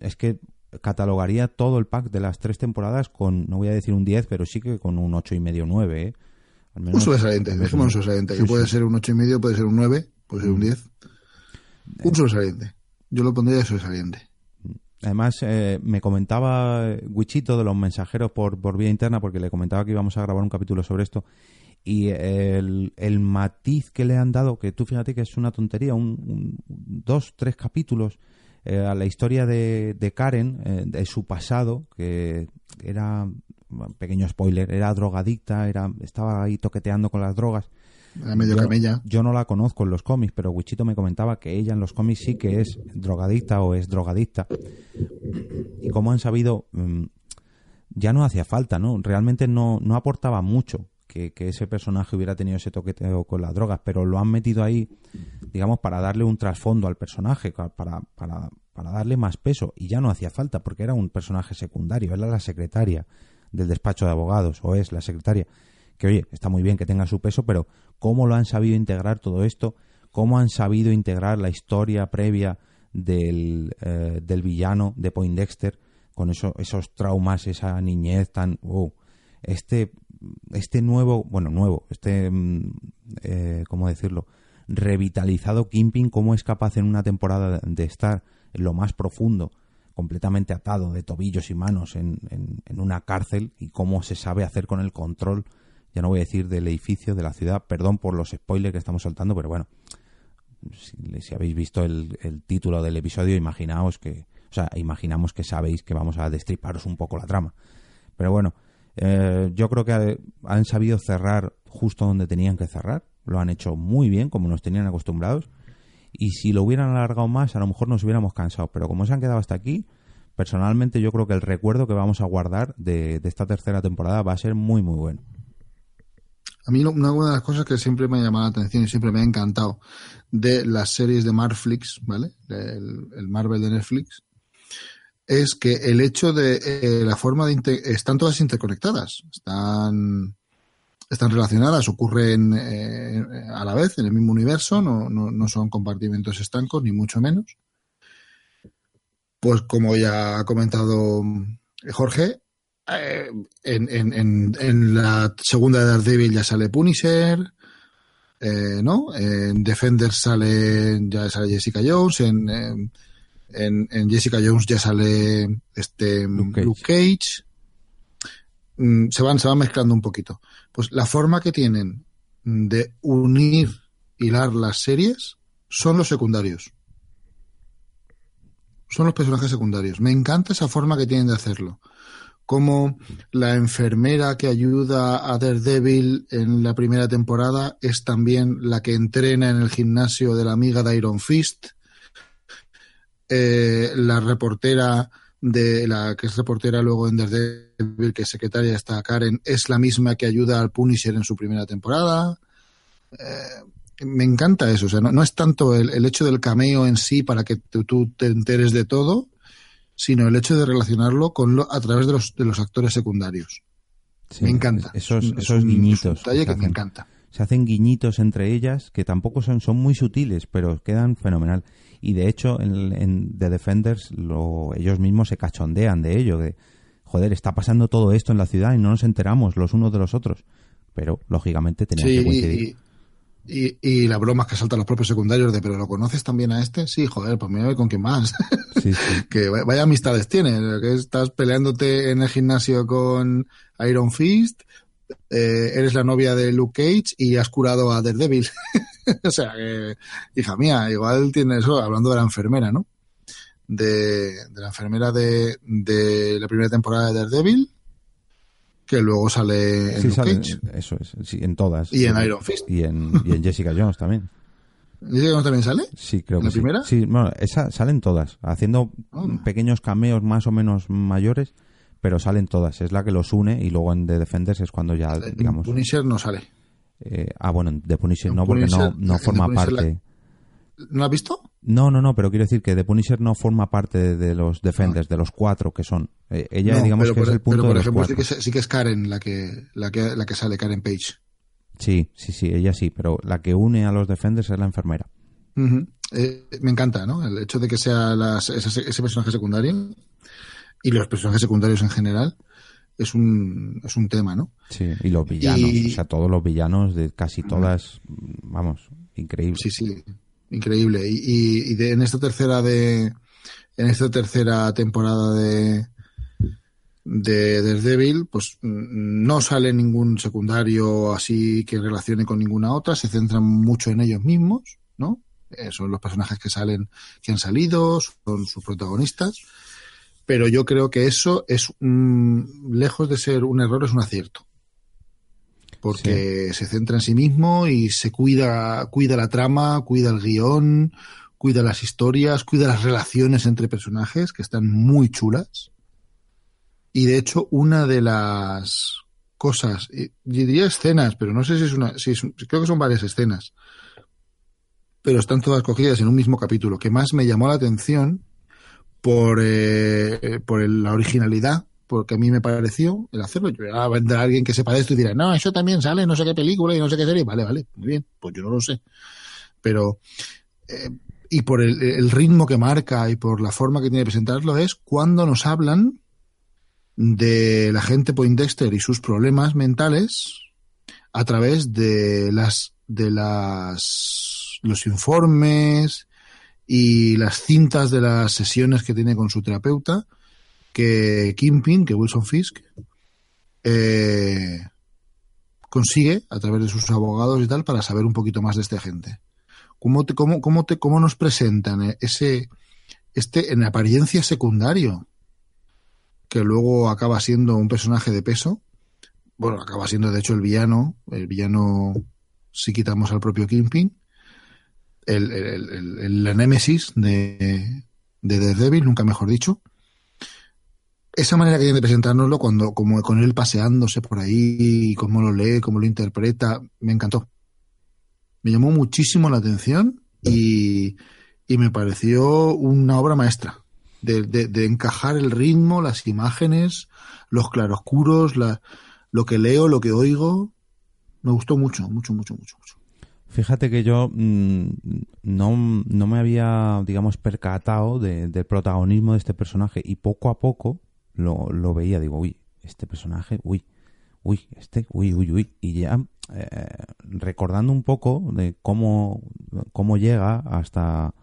es que catalogaría todo el pack de las tres temporadas con, no voy a decir un 10, pero sí que con un ocho y medio, 9, ¿eh? Al menos, un sobresaliente, un sobresaliente. que puede ser un ocho y medio, puede ser un 9, puede ser un 10. Un sobresaliente. Yo lo pondría de sobresaliente. Además, eh, me comentaba Wichito de los mensajeros por, por vía interna, porque le comentaba que íbamos a grabar un capítulo sobre esto, y el, el matiz que le han dado, que tú fíjate que es una tontería, un, dos, tres capítulos eh, a la historia de, de Karen, eh, de su pasado, que era, pequeño spoiler, era drogadicta, era, estaba ahí toqueteando con las drogas, medio yo, camella. Yo no la conozco en los cómics, pero Wichito me comentaba que ella en los cómics sí que es drogadicta o es drogadicta. Y como han sabido, mm, ya no hacía falta, ¿no? Realmente no, no aportaba mucho que, ese personaje hubiera tenido ese toqueteo con las drogas, pero lo han metido ahí, digamos, para darle un trasfondo al personaje, para, para, para darle más peso. Y ya no hacía falta, porque era un personaje secundario, era la secretaria del despacho de abogados, o es la secretaria que oye, está muy bien que tenga su peso, pero cómo lo han sabido integrar todo esto, cómo han sabido integrar la historia previa del, eh, del villano de Poindexter, con eso, esos traumas, esa niñez tan... este, este nuevo, bueno, nuevo, este, mm, eh, ¿cómo decirlo? Revitalizado Kimping, cómo es capaz en una temporada de estar en lo más profundo, completamente atado de tobillos y manos en, en una cárcel y cómo se sabe hacer con el control, ya no voy a decir del edificio, de la ciudad, perdón por los spoilers que estamos soltando, pero bueno, si, habéis visto el, título del episodio, imaginaos que, o sea, imaginamos que sabéis que vamos a destriparos un poco la trama. Pero bueno, eh, yo creo que han sabido cerrar justo donde tenían que cerrar. Lo han hecho muy bien, como nos tenían acostumbrados. Y si lo hubieran alargado más, a lo mejor nos hubiéramos cansado. Pero como se han quedado hasta aquí, personalmente yo creo que el recuerdo que vamos a guardar de esta tercera temporada va a ser muy, muy bueno. A mí una de las cosas que siempre me ha llamado la atención y siempre me ha encantado de las series de Marflix, ¿vale? El, Marvel de Netflix, es que el hecho de eh, la forma de... están todas interconectadas, están, están relacionadas, ocurren eh, a la vez en el mismo universo, no, no, no son compartimentos estancos, ni mucho menos. Pues como ya ha comentado Jorge, eh, en, en, en, la segunda de Daredevil ya sale Punisher, eh, ¿no? En Defender sale, ya sale Jessica Jones, en, en, Jessica Jones ya sale este Luke Cage. Mm, se van, se van mezclando un poquito. Pues la forma que tienen de unir, hilar las series son los secundarios. Son los personajes secundarios. Me encanta esa forma que tienen de hacerlo como la enfermera que ayuda a Daredevil en la primera temporada es también la que entrena en el gimnasio de la amiga de Iron Fist. Eh, la reportera de la que es reportera luego en Daredevil, que es secretaria está Karen, es la misma que ayuda al Punisher en su primera temporada. Eh, me encanta eso, o sea, no, es tanto el, hecho del cameo en sí para que tú te enteres de todo, sino el hecho de relacionarlo con lo, a través de los, de los actores secundarios. me encanta. Esos, esos guiñitos. que me encanta. Se hacen guiñitos entre ellas que tampoco son, son muy sutiles, pero quedan fenomenal. Y de hecho, en, en The Defenders lo, ellos mismos se cachondean de ello, de joder, está pasando todo esto en la ciudad y no nos enteramos los unos de los otros. Pero, lógicamente, tenían que coincidir. Y, y la broma que saltan los propios secundarios de, pero ¿lo conoces también a este? Sí, joder, pues mira con quién más. que vaya amistades tiene. Que estás peleándote en el gimnasio con Iron Fist, eh, eres la novia de Luke Cage y has curado a Daredevil. o sea, que, hija mía, igual tiene eso, hablando de la enfermera, ¿no? De, de la enfermera de, de la primera temporada de Daredevil, que luego sale en Cage. Eso es, sí, en todas. Y en Iron Fist. Y en, y en Jessica Jones también. ¿Jessica Jones también sale? Sí, creo ¿En que la primera? Sí, bueno, esa, salen todas, haciendo pequeños cameos más o menos mayores, pero salen todas. Es la que los une y luego en The Defenders es cuando ya, En digamos... Punisher no sale. eh, ah, bueno, en The Punisher no, porque no, no forma la- parte... ¿No has visto? No, no, no, pero quiero decir que The Punisher no forma parte de, de los Defenders, de los cuatro que son. Eh, ella, No, digamos que por, es el punto pero por de los ejemplo, sí cuatro. que, es- sí que es Karen la que, la que, la que sale, Karen Page. Sí, sí, sí, ella sí, pero la que une a los Defenders es la enfermera. Eh, me encanta, ¿no? El hecho de que sea las- ese, ese personaje secundario y los personajes secundarios en general es un, es un tema, ¿no? Sí, y los villanos, Y- o sea, todos los villanos de casi todas, vamos, increíble. Sí, sí, increíble. Y, y- de- en esta tercera de, en esta tercera temporada de, de Daredevil, pues mm, no sale ningún secundario así que relacione con ninguna otra, se centran mucho en ellos mismos, ¿no? Eh, son los personajes que salen, que han salido, son sus protagonistas. Pero yo creo que eso es lejos de ser un error, es un acierto. Porque se centra en sí mismo y se cuida, cuida la trama, cuida el guion, cuida las historias, cuida las relaciones entre personajes, que están muy chulas. Y de hecho, una de las cosas, y diría escenas, pero no sé si es una, si es, creo que son varias escenas, pero están todas cogidas en un mismo capítulo, que más me llamó la atención por, eh, por el- la originalidad porque a mí me pareció el hacerlo. Yo a vendrá alguien que sepa de esto y dirá, no, eso también sale, no sé qué película y no sé qué serie. Vale, vale, muy bien, pues yo no lo sé. Pero, eh, y por el, el, ritmo que marca y por la forma que tiene de presentarlo es cuando nos hablan de la gente Poindexter y sus problemas mentales a través de las de las los informes y las cintas de las sesiones que tiene con su terapeuta que Kimpin, que Wilson Fisk eh, consigue a través de sus abogados y tal para saber un poquito más de esta gente. ¿Cómo, te, cómo, cómo, te, cómo nos presentan ese este en apariencia secundario que luego acaba siendo un personaje de peso. Bueno, acaba siendo de hecho el villano, el villano si quitamos al propio Kingpin, el, el, el, la némesis de, de Daredevil, nunca mejor dicho. Esa manera que tiene de presentárnoslo, cuando, como con él paseándose por ahí, cómo lo lee, cómo lo interpreta, me encantó. Me llamó muchísimo la atención y, y me pareció una obra maestra de, encajar el ritmo, las imágenes, los claroscuros, la, lo que leo, lo que oigo. Me gustó mucho, mucho, mucho, mucho, mucho. Fíjate que yo mm, no, no, me había, digamos, percatado del protagonismo de este personaje y poco a poco lo, lo, veía. Digo, uy, este personaje, uy, uy, este, uy, uy, uy. Y ya eh, recordando un poco de cómo, cómo llega hasta,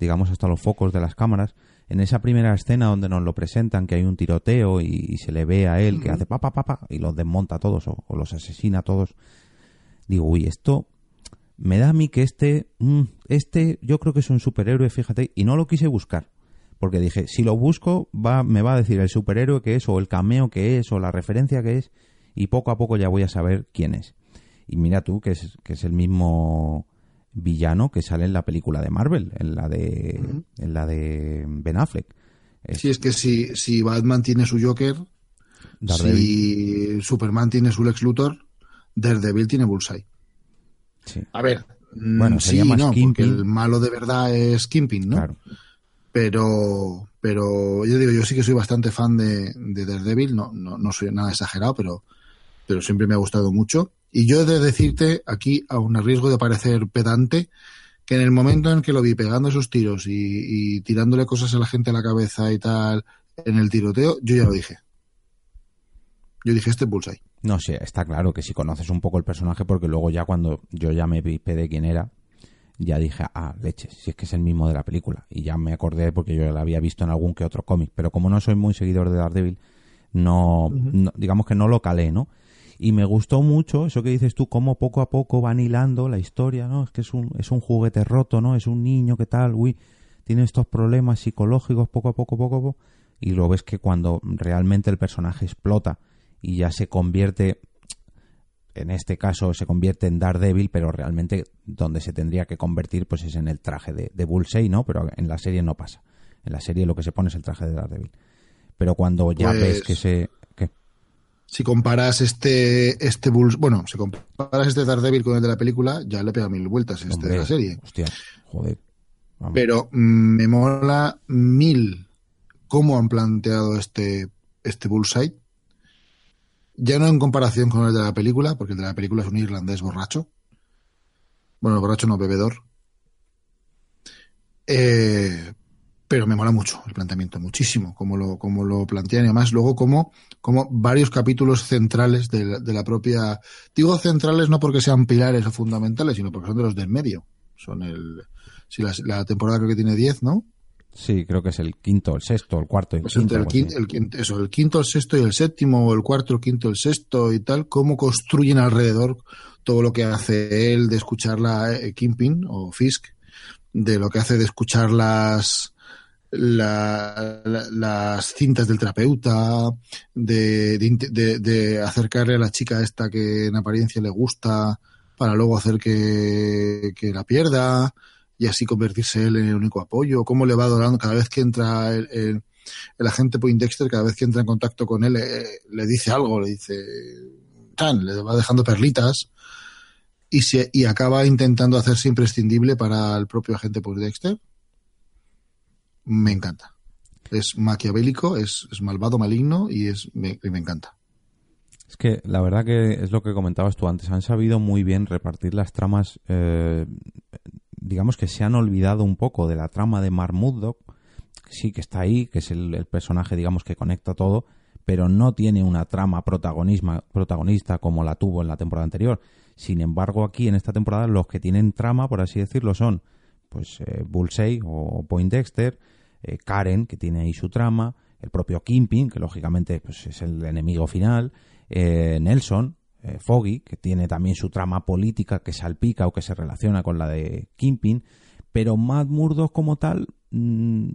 digamos, hasta los focos de las cámaras, en esa primera escena donde nos lo presentan, que hay un tiroteo y, se le ve a él que hace papá, papá, y los desmonta a todos o, los asesina a todos, digo, uy, esto me da a mí que este, mm, este, yo creo que es un superhéroe, fíjate, y no lo quise buscar. Porque dije, si lo busco, va, me va a decir el superhéroe que es, o el cameo que es, o la referencia que es, y poco a poco ya voy a saber quién es. Y mira tú, que es, que es el mismo villano que sale en la película de Marvel, en la de, en la de Ben Affleck. Es... Sí, es que si, si Batman tiene su Joker, si Superman tiene su Lex Luthor, Daredevil tiene Bullseye. Sí. A ver, bueno, mm, sí, no, porque el malo de verdad es Kimping, ¿no? Claro. Pero, pero yo digo, yo sí que soy bastante fan de, de Daredevil, no, no, no soy nada exagerado, pero, pero siempre me ha gustado mucho. Y yo he de decirte aquí, a un riesgo de parecer pedante, que en el momento en que lo vi pegando esos tiros y, tirándole cosas a la gente a la cabeza y tal en el tiroteo, yo ya lo dije. Yo dije, este Bullseye. No sé, está claro que si conoces un poco el personaje, porque luego ya cuando yo ya me vi de quién era, ya dije, ah, leche, si es que es el mismo de la película. Y ya me acordé porque yo la había visto en algún que otro cómic. Pero como no soy muy seguidor de Daredevil, no, no digamos que no lo calé, ¿no? Y me gustó mucho eso que dices tú, cómo poco a poco van hilando la historia, ¿no? Es que es un, es un juguete roto, ¿no? Es un niño que tal, uy, tiene estos problemas psicológicos poco a poco, poco a poco, y lo ves que cuando realmente el personaje explota y ya se convierte, en este caso se convierte en Daredevil, pero realmente donde se tendría que convertir pues es en el traje de, de Bullseye, ¿no? Pero en la serie no pasa. En la serie lo que se pone es el traje de Daredevil. Pero cuando ya ves que pues se si comparas este este Bulls, bueno, si comparas este Daredevil con el de la película, ya le pega mil vueltas este de la serie. Hostia, joder. Pero mm, me mola mil cómo han planteado este este Bullseye. Ya no en comparación con el de la película, porque el de la película es un irlandés borracho. Bueno, borracho no bebedor. Eh, pero me mola mucho el planteamiento, muchísimo, como lo, como lo plantean y además luego como, como varios capítulos centrales de la, propia, digo centrales no porque sean pilares o fundamentales, sino porque son de los del medio. Son el, si la, la temporada creo que tiene 10, ¿no? Sí, creo que es el quinto, el sexto, el cuarto. El pues quinto, el, quinto, el, eso, el quinto, el sexto y el séptimo, o el cuarto, el quinto, el sexto y tal, cómo construyen alrededor todo lo que hace él de escuchar la eh, Kimping o Fisk, de lo que hace de escuchar las, la, las cintas del terapeuta, de, de, de, acercarle a la chica esta que en apariencia le gusta para luego hacer que, que, la pierda y así convertirse él en el único apoyo, cómo le va adorando cada vez que entra el, el, el agente Poindexter, cada vez que entra en contacto con él, le, le dice algo, le dice, tan, le va dejando perlitas y, se, y acaba intentando hacerse imprescindible para el propio agente Poindexter me encanta. Es maquiavélico, es, malvado, maligno y es me, me encanta. Es que la verdad que es lo que comentabas tú antes. Han sabido muy bien repartir las tramas. Eh, digamos que se han olvidado un poco de la trama de Mar Sí, que está ahí, que es el, personaje, digamos, que conecta todo, pero no tiene una trama protagonista como la tuvo en la temporada anterior. Sin embargo, aquí en esta temporada los que tienen trama, por así decirlo, son pues eh, Bullseye o Poindexter, eh, Karen, que tiene ahí su trama, el propio Kimping, que lógicamente pues, es el enemigo final, eh, Nelson, eh, Foggy, que tiene también su trama política que salpica o que se relaciona con la de Kimping, pero Matt Murdock como tal, mm,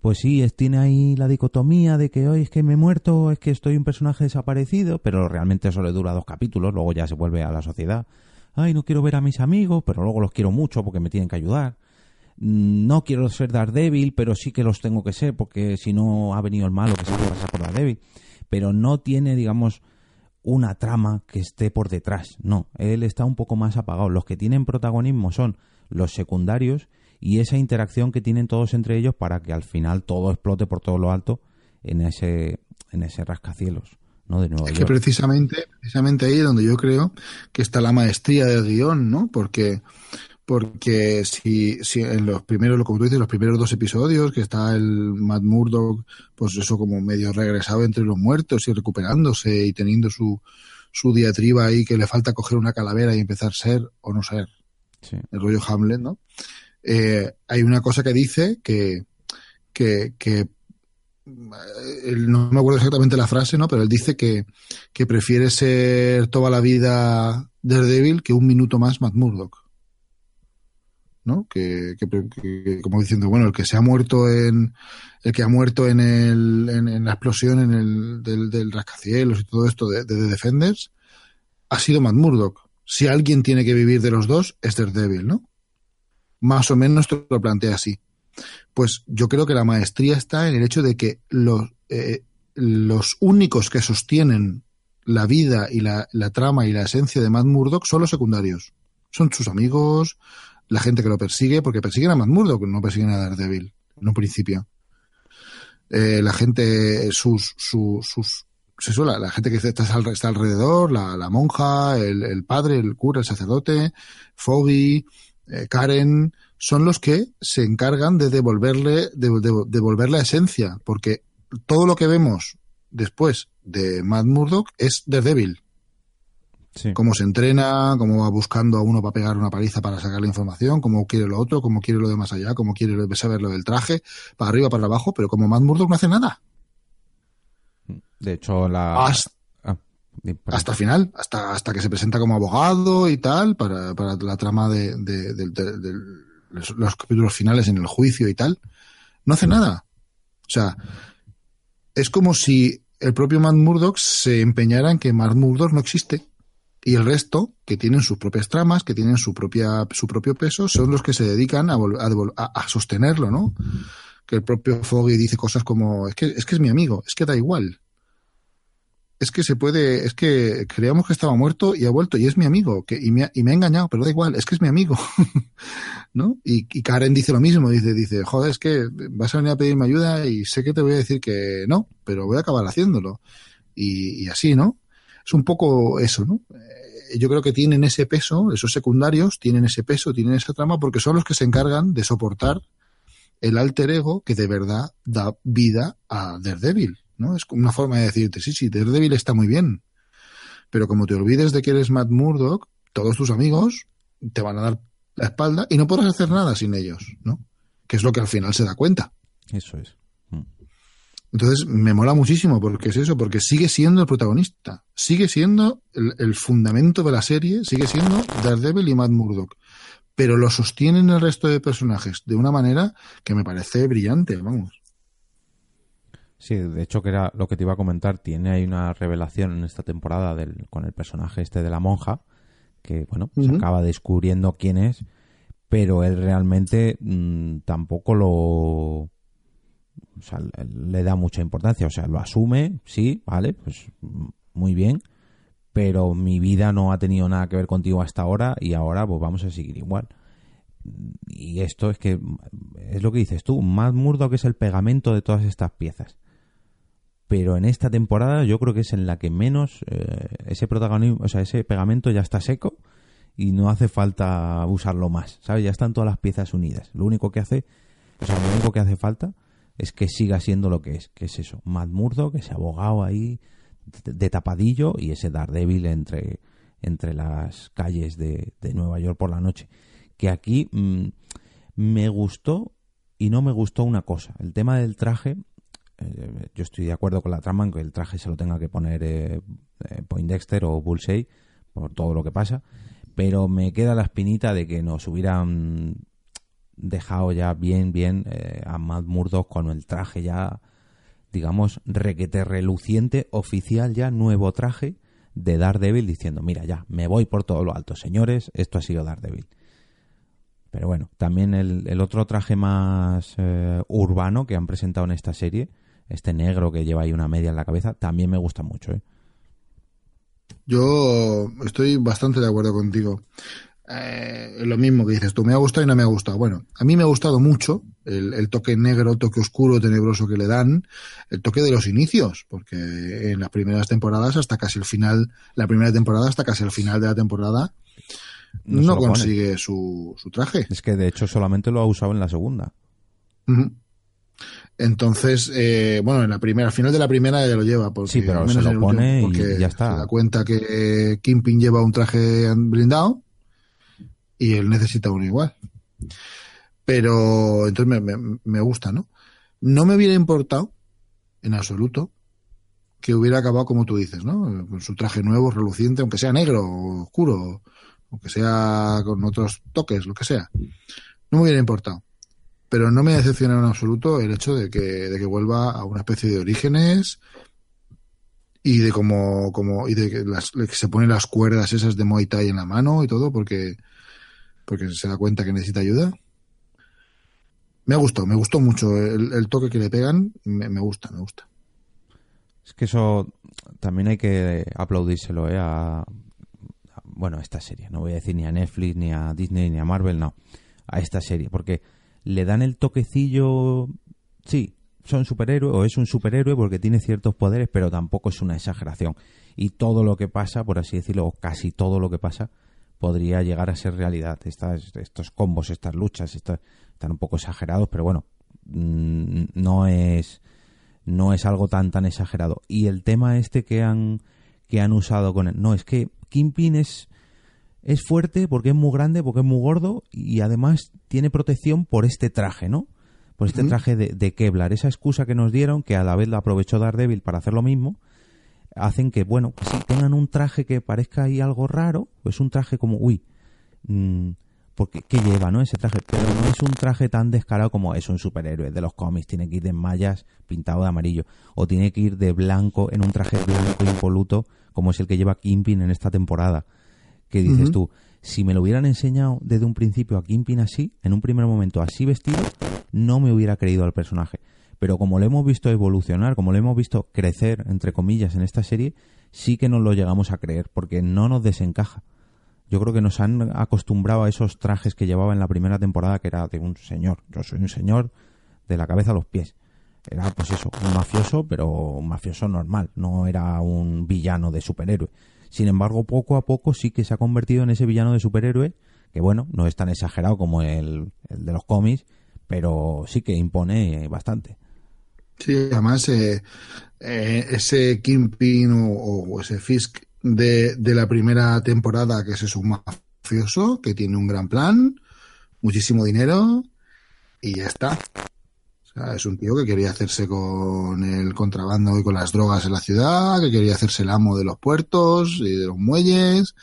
pues sí, tiene ahí la dicotomía de que hoy es que me he muerto, es que estoy un personaje desaparecido, pero realmente eso le dura dos capítulos, luego ya se vuelve a la sociedad. Ay, no quiero ver a mis amigos, pero luego los quiero mucho porque me tienen que ayudar. Mm, no quiero ser Daredevil, pero sí que los tengo que ser porque si no ha venido el malo que se pasa por Daredevil pero no tiene, digamos, una trama que esté por detrás. No, él está un poco más apagado. Los que tienen protagonismo son los secundarios y esa interacción que tienen todos entre ellos para que al final todo explote por todo lo alto en ese, en ese rascacielos. ¿no? De Nueva es que precisamente, precisamente ahí es donde yo creo que está la maestría del guion, ¿no? Porque porque si, si en los primeros, como tú dices, los primeros dos episodios, que está el Matt Murdock, pues eso como medio regresado entre los muertos y recuperándose y teniendo su, su diatriba ahí que le falta coger una calavera y empezar a ser o no ser. El rollo Hamlet, ¿no? Eh, hay una cosa que dice que, que, que no me acuerdo exactamente la frase, ¿no? Pero él dice que, que prefiere ser toda la vida Daredevil que un minuto más Matt Murdock. ¿No? Que, como diciendo, bueno, el que se ha muerto en el que ha muerto en, el, en, la explosión en el, del, del, rascacielos y todo esto de, de, Defenders ha sido Matt Murdock. Si alguien tiene que vivir de los dos, es Daredevil, ¿no? Más o menos te lo plantea así. Pues yo creo que la maestría está en el hecho de que los, eh, los únicos que sostienen la vida y la, la trama y la esencia de Matt Murdock son los secundarios. Son sus amigos, la gente que lo persigue, porque persiguen a Matt Murdock, no persiguen a Daredevil, en un principio. Eh, la gente, sus, sus, sus la, la, gente que está, alrededor, la, monja, el, el, padre, el cura, el sacerdote, Foggy, eh, Karen, son los que se encargan de devolverle, de, de, devolver la esencia, porque todo lo que vemos después de Matt Murdock es Daredevil. Cómo se entrena, cómo va buscando a uno para pegar una paliza para sacar la información, cómo quiere lo otro, cómo quiere lo de más allá, cómo quiere saber lo del traje, para arriba, para abajo, pero como Matt Murdock no hace nada. De hecho, la... Hasta, ah, hasta final, hasta, hasta que se presenta como abogado y tal, para, para la trama de, los capítulos finales en el juicio y tal. No hace nada. O sea, es como si el propio Matt Murdock se empeñara en que Matt Murdock no existe y el resto, que tienen sus propias tramas, que tienen su propia su propio peso, son los que se dedican a, a, a, sostenerlo, ¿no? Que el propio Foggy dice cosas como es que es que es mi amigo, es que da igual. Es que se puede, es que creíamos que estaba muerto y ha vuelto y es mi amigo, que, y, me ha, y me ha engañado, pero da igual, es que es mi amigo, ¿no? Y, y, Karen dice lo mismo, dice, dice, joder, es que vas a venir a pedirme ayuda y sé que te voy a decir que no, pero voy a acabar haciéndolo. Y, y así, ¿no? Es un poco eso, ¿no? Yo creo que tienen ese peso, esos secundarios tienen ese peso, tienen esa trama, porque son los que se encargan de soportar el alter ego que de verdad da vida a Daredevil, ¿no? Es una forma de decirte, sí, sí, Daredevil está muy bien, pero como te olvides de que eres Matt Murdock, todos tus amigos te van a dar la espalda y no podrás hacer nada sin ellos, ¿no? Que es lo que al final se da cuenta. Eso es. Entonces me mola muchísimo porque es eso, porque sigue siendo el protagonista, sigue siendo el, fundamento de la serie, sigue siendo Daredevil y Matt Murdock, pero lo sostienen el resto de personajes de una manera que me parece brillante, vamos. Sí, de hecho que era lo que te iba a comentar, tiene ahí una revelación en esta temporada del, con el personaje este de la monja, que bueno, se acaba descubriendo quién es, pero él realmente mm, tampoco lo o sea, le da mucha importancia, o sea, lo asume, sí, vale, pues muy bien, pero mi vida no ha tenido nada que ver contigo hasta ahora y ahora pues vamos a seguir igual. y esto es que es lo que dices tú, más murdo que es el pegamento de todas estas piezas. Pero en esta temporada yo creo que es en la que menos eh, ese protagonismo, o sea, ese pegamento ya está seco y no hace falta usarlo más, ¿sabes? Ya están todas las piezas unidas. Lo único que hace, o sea, lo único que hace falta es que siga siendo lo que es, que es eso, Matt Murdock, ese abogado ahí de, tapadillo y ese Daredevil entre, entre las calles de, Nueva York por la noche. Que aquí mm, me gustó y no me gustó una cosa. El tema del traje, eh, yo estoy de acuerdo con la trama en que el traje se lo tenga que poner eh, eh, Poindexter o Bullseye por todo lo que pasa, pero me queda la espinita de que nos hubieran dejado ya bien, bien a Matt Murdock con el traje ya, digamos, requete reluciente, oficial ya, nuevo traje de Daredevil diciendo, mira ya, me voy por todo lo alto, señores, esto ha sido Daredevil. Pero bueno, también el, otro traje más eh, urbano que han presentado en esta serie, este negro que lleva ahí una media en la cabeza, también me gusta mucho. ¿eh? Yo estoy bastante de acuerdo contigo. Eh, lo mismo que dices tú, me ha gustado y no me ha gustado. Bueno, a mí me ha gustado mucho el, el, toque negro, toque oscuro, tenebroso que le dan, el toque de los inicios, porque en las primeras temporadas hasta casi el final, la primera temporada hasta casi el final de la temporada, no, consigue su, su, traje. Es que de hecho solamente lo ha usado en la segunda. Entonces, eh, bueno, en la primera, al final de la primera ya lo lleva. Porque, sí, pero se lo pone y ya está. Se da cuenta que Kimping lleva un traje blindado y él necesita uno igual. Pero entonces me, me gusta, ¿no? No me hubiera importado, en absoluto, que hubiera acabado como tú dices, ¿no? Con su traje nuevo, reluciente, aunque sea negro o oscuro aunque sea con otros toques, lo que sea. No me hubiera importado. Pero no me decepciona en absoluto el hecho de que, de que vuelva a una especie de orígenes y de como, como y de que, las, se ponen las cuerdas esas de Muay Thai en la mano y todo porque, porque se da cuenta que necesita ayuda. Me ha gustado, me gustó mucho el, toque que le pegan, me, gusta, me gusta. Es que eso también hay que aplaudírselo ¿eh? a, bueno, a esta serie, no voy a decir ni a Netflix, ni a Disney, ni a Marvel, no, a esta serie, porque le dan el toquecillo, sí, son superhéroes o es un superhéroe porque tiene ciertos poderes, pero tampoco es una exageración. Y todo lo que pasa, por así decirlo, o casi todo lo que pasa, podría llegar a ser realidad. Estas, estos combos, estas luchas, están un poco exagerados, pero bueno, mm, no es no es algo tan tan exagerado. Y el tema este que han que han usado con él, no es que Kingpin es, es fuerte porque es muy grande, porque es muy gordo y además tiene protección por este traje, ¿no? Por este traje de, de, Kevlar. Esa excusa que nos dieron, que a la vez la aprovechó Daredevil para hacer lo mismo, hacen que, bueno, pues tengan un traje que parezca ahí algo raro, pues un traje como, uy, mmm, porque ¿qué lleva, no? Ese traje, pero no es un traje tan descarado como es un superhéroe de los cómics, tiene que ir de mallas pintado de amarillo, o tiene que ir de blanco en un traje blanco impoluto como es el que lleva Kimpin en esta temporada. Que dices tú, si me lo hubieran enseñado desde un principio a Kimpin así, en un primer momento así vestido, no me hubiera creído al personaje. Pero como lo hemos visto evolucionar, como lo hemos visto crecer, entre comillas, en esta serie, sí que nos lo llegamos a creer, porque no nos desencaja. Yo creo que nos han acostumbrado a esos trajes que llevaba en la primera temporada, que era de un señor. Yo soy un señor de la cabeza a los pies era pues eso, un mafioso, pero un mafioso normal, no era un villano de superhéroe. Sin embargo, poco a poco sí que se ha convertido en ese villano de superhéroe, que bueno, no es tan exagerado como el, de los cómics, pero sí que impone bastante. Sí, además eh, eh, ese Kingpin o, ese Fisk de, de, la primera temporada, que es un mafioso, que tiene un gran plan, muchísimo dinero y ya está es un tío que quería hacerse con el contrabando y con las drogas en la ciudad, que quería hacerse el amo de los puertos y de los muelles,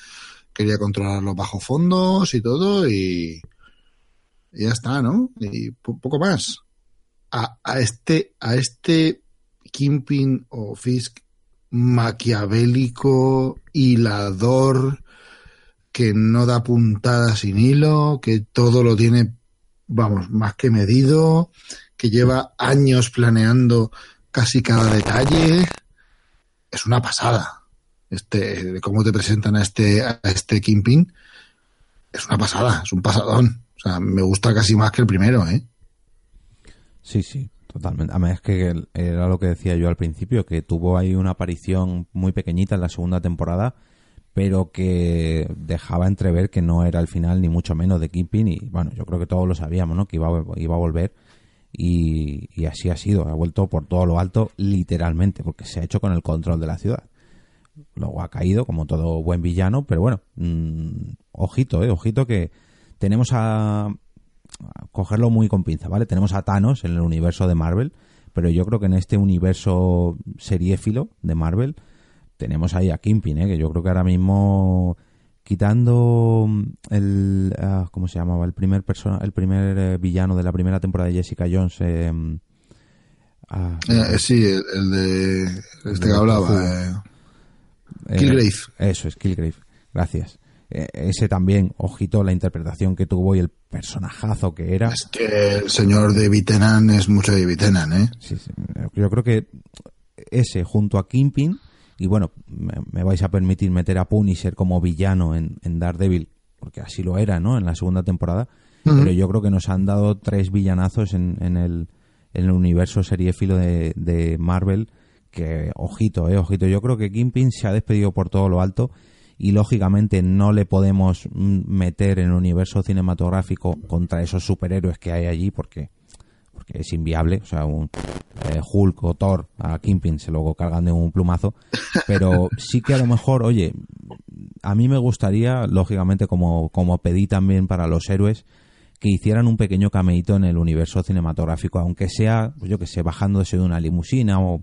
quería controlar los bajos fondos y todo, y, ya está, ¿no? Y poco más. A, a, este, a este Kimping o Fisk maquiavélico, hilador, que no da puntada sin hilo, que todo lo tiene, vamos, más que medido, que lleva años planeando casi cada detalle. Es una pasada. Este, cómo te presentan a este, a este Kingpin, es una pasada, es un pasadón. O sea, me gusta casi más que el primero, ¿eh? Sí, sí, totalmente. Además es que era lo que decía yo al principio, que tuvo ahí una aparición muy pequeñita en la segunda temporada, pero que dejaba entrever que no era el final ni mucho menos de Kingpin y bueno, yo creo que todos lo sabíamos, ¿no? Que iba, iba a volver y, así ha sido, ha vuelto por todo lo alto literalmente, porque se ha hecho con el control de la ciudad. Luego ha caído como todo buen villano, pero bueno, mm, ojito, eh, ojito que tenemos a, a, cogerlo muy con pinza, ¿vale? Tenemos a Thanos en el universo de Marvel, pero yo creo que en este universo seriéfilo de Marvel tenemos ahí a Kimpin, ¿eh? que yo creo que ahora mismo quitando el uh, ¿cómo se llamaba? el primer persona el primer eh, villano de la primera temporada de Jessica Jones eh, uh, sí, el, el, de este que hablaba Killgrave. eso es Killgrave. Gracias. Ese también, ojito la interpretación que tuvo y el personajazo que era. Es que el señor de Vitenan es mucho de Vitenan, ¿eh? Sí, sí. Yo creo que ese junto a Kimpin y bueno, me, me, vais a permitir meter a Punisher como villano en, en, Daredevil, porque así lo era, ¿no? En la segunda temporada. Uh -huh. Pero yo creo que nos han dado tres villanazos en, en, el, en el universo seriéfilo de, de Marvel que, ojito, eh, ojito. Yo creo que Kingpin se ha despedido por todo lo alto y lógicamente no le podemos meter en el universo cinematográfico contra esos superhéroes que hay allí porque porque es inviable, o sea, un eh, Hulk o Thor a Kingpin se luego cargan de un plumazo, pero sí que a lo mejor, oye, a mí me gustaría, lógicamente, como, como pedí también para los héroes, que hicieran un pequeño cameíto en el universo cinematográfico, aunque sea, yo que sé, bajándose de una limusina o,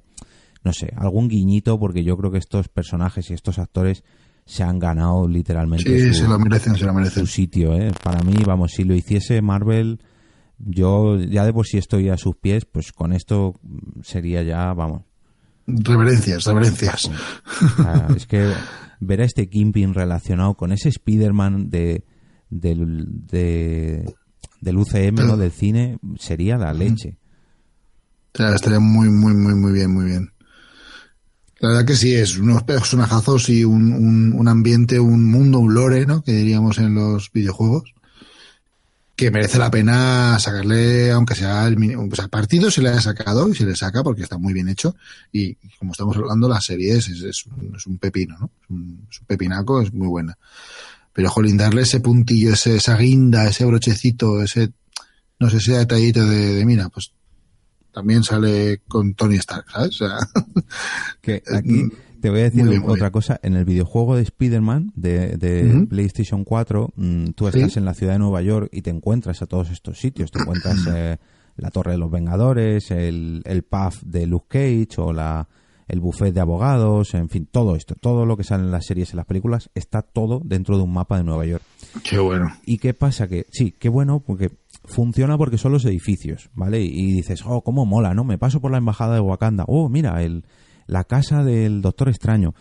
no sé, algún guiñito, porque yo creo que estos personajes y estos actores se han ganado literalmente sí, su, se lo merecen, se lo merecen. su sitio. ¿eh? Para mí, vamos, si lo hiciese Marvel yo ya de por sí estoy a sus pies, pues con esto sería ya, vamos. Reverencias, reverencias. Es que ver a este Kingpin relacionado con ese Spider-Man de, del, de, del UCM, Pero, ¿no? del cine, sería la leche. Estaría muy, muy, muy, muy bien, muy bien. La verdad que sí, es unos personajazos y un, un, un ambiente, un mundo, un lore, ¿no? Que diríamos en los videojuegos que merece la pena sacarle, aunque sea el, pues al partido se le ha sacado y se le saca porque está muy bien hecho y, como estamos hablando la serie es, es, es, un, es un, pepino, ¿no? Un, es un, pepinaco, es muy buena. Pero jolín, darle ese puntillo, ese, esa guinda, ese brochecito, ese, no sé, ese detallito de, de mira, pues también sale con Tony Stark, ¿sabes? O sea, que aquí te voy a decir bien, otra cosa. En el videojuego de Spider-Man de, de uh -huh. PlayStation 4, mmm, tú estás ¿Sí? en la ciudad de Nueva York y te encuentras a todos estos sitios. Te encuentras eh, la Torre de los Vengadores, el, el pub de Luke Cage o la, el buffet de abogados, en fin, todo esto, todo lo que sale en las series y las películas, está todo dentro de un mapa de Nueva York. Qué bueno. ¿Y qué pasa? Que sí, qué bueno, porque funciona porque son los edificios, ¿vale? Y, dices, oh, cómo mola, ¿no? Me paso por la embajada de Wakanda, oh, mira, el la casa del Doctor Extraño.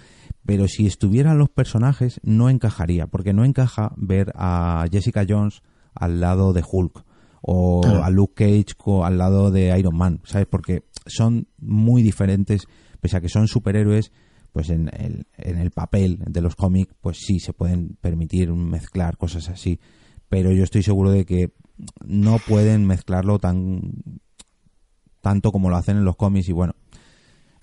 Pero si estuvieran los personajes, no encajaría, porque no encaja ver a Jessica Jones al lado de Hulk o claro. a Luke Cage al lado de Iron Man, ¿sabes? Porque son muy diferentes, pese a que son superhéroes, pues en el, en el papel de los cómics, pues sí se pueden permitir mezclar cosas así, pero yo estoy seguro de que no pueden mezclarlo tan tanto como lo hacen en los cómics y bueno,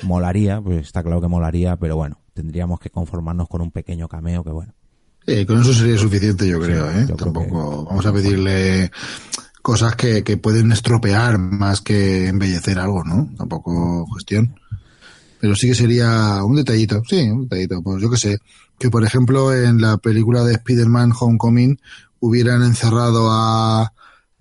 molaría, pues está claro que molaría, pero bueno, tendríamos que conformarnos con un pequeño cameo que bueno. Sí, con eso sería suficiente, yo creo, sí, ¿eh? Yo Tampoco creo que... vamos a pedirle cosas que, que pueden estropear más que embellecer algo, ¿no? Tampoco cuestión. Pero sí que sería un detallito, sí, un detallito. Pues yo que sé, que por ejemplo en la película de Spider-Man Homecoming hubieran encerrado a,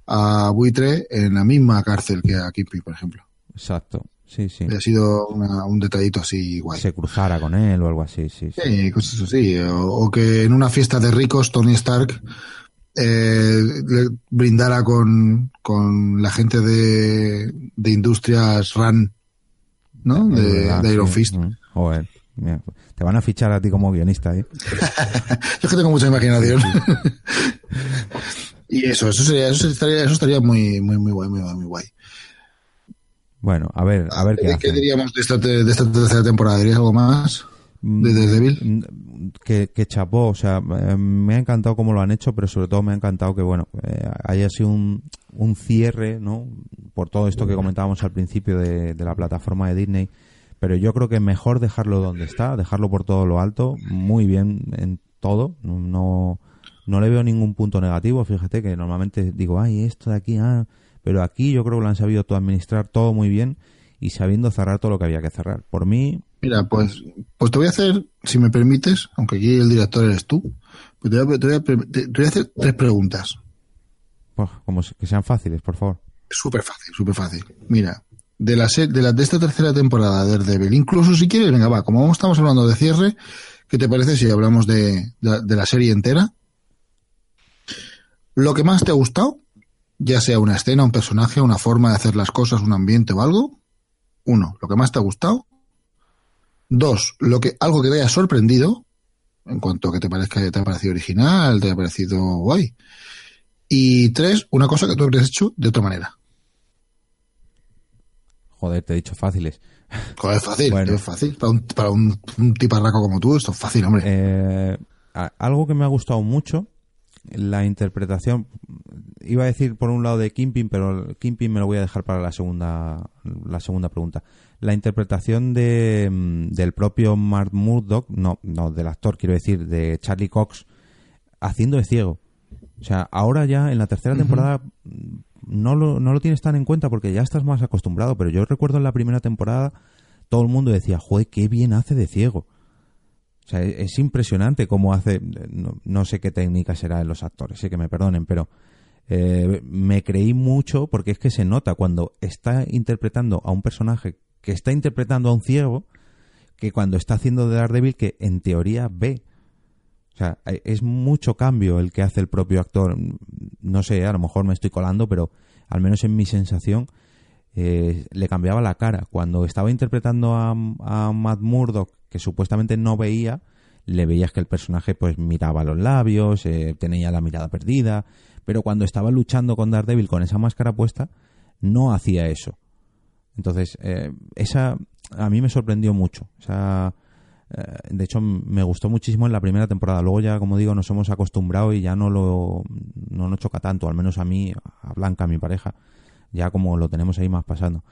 a Buitre en la misma cárcel que a Kippy, por ejemplo. Exacto. Sí, sí. Ha sido una, un detallito así guay. Se cruzara con él o algo así, sí. Sí, sí cosas así. O, o, que en una fiesta de ricos Tony Stark eh, le brindara con, con la gente de, de Industrias RAN, ¿no? De, verdad, de Iron. Fist. Mm, joder. Mira, te van a fichar a ti como guionista, ¿eh? Yo es que tengo mucha imaginación. y eso, eso sería, eso estaría, eso estaría muy, muy, muy guay, muy, muy guay. Bueno, a ver, a ver qué, ¿Qué diríamos de esta, de esta tercera temporada? ¿Dirías algo más? de Daredevil. Mm, que, que chapó, o sea, eh, me ha encantado cómo lo han hecho, pero sobre todo me ha encantado que, bueno, eh, haya sido un, un cierre, ¿no? Por todo esto que comentábamos al principio de, de la plataforma de Disney. Pero yo creo que mejor dejarlo donde está, dejarlo por todo lo alto, muy bien en todo. No, no le veo ningún punto negativo. Fíjate que normalmente digo, ay, esto de aquí, ah. Pero aquí yo creo que lo han sabido todo administrar todo muy bien y sabiendo cerrar todo lo que había que cerrar. Por mí. Mira, pues, pues te voy a hacer, si me permites, aunque aquí el director eres tú, pues te voy a, te voy a, te voy a hacer tres preguntas. Pues, como que sean fáciles, por favor. Súper fácil, súper fácil. Mira, de la, de la de esta tercera temporada de Daredevil, incluso si quieres, venga, va, como estamos hablando de cierre, ¿qué te parece si hablamos de, de, la serie entera? Lo que más te ha gustado, ya sea una escena, un personaje, una forma de hacer las cosas, un ambiente o algo. Uno, lo que más te ha gustado. Dos, lo que, algo que te haya sorprendido, en cuanto a que te parezca te ha parecido original, te haya parecido guay. Y tres, una cosa que tú habrías hecho de otra manera. Joder, te he dicho fáciles. Joder, es fácil, bueno. es fácil. Para, un, para un, un, tiparraco como tú, esto es fácil, hombre. Eh, algo que me ha gustado mucho, la interpretación, iba a decir por un lado de Kimping, pero Kimping me lo voy a dejar para la segunda, la segunda pregunta. La interpretación de, del propio Mark Murdock, no, no, del actor, quiero decir, de Charlie Cox, haciendo de ciego. O sea, ahora ya en la tercera temporada uh -huh no lo, no lo tienes tan en cuenta porque ya estás más acostumbrado, pero yo recuerdo en la primera temporada todo el mundo decía, joder, qué bien hace de ciego. O sea, es, es impresionante cómo hace, no, no, sé qué técnica será en los actores, sé que me perdonen, pero eh, me creí mucho porque es que se nota cuando está interpretando a un personaje que está interpretando a un ciego, que cuando está haciendo de Daredevil que en teoría ve. Sea, es mucho cambio el que hace el propio actor. No sé, a lo mejor me estoy colando, pero al menos en mi sensación eh, le cambiaba la cara. Cuando estaba interpretando a, a Matt Murdock, que supuestamente no veía, le veías que el personaje pues miraba los labios, eh, tenía la mirada perdida, pero cuando estaba luchando con Daredevil con esa máscara puesta, no hacía eso. Entonces, eh, esa a mí me sorprendió mucho. O sea, de hecho me gustó muchísimo en la primera temporada. Luego ya como digo nos hemos acostumbrado y ya no lo no nos choca tanto al menos a mí a Blanca mi pareja. Ya como lo tenemos ahí más pasando.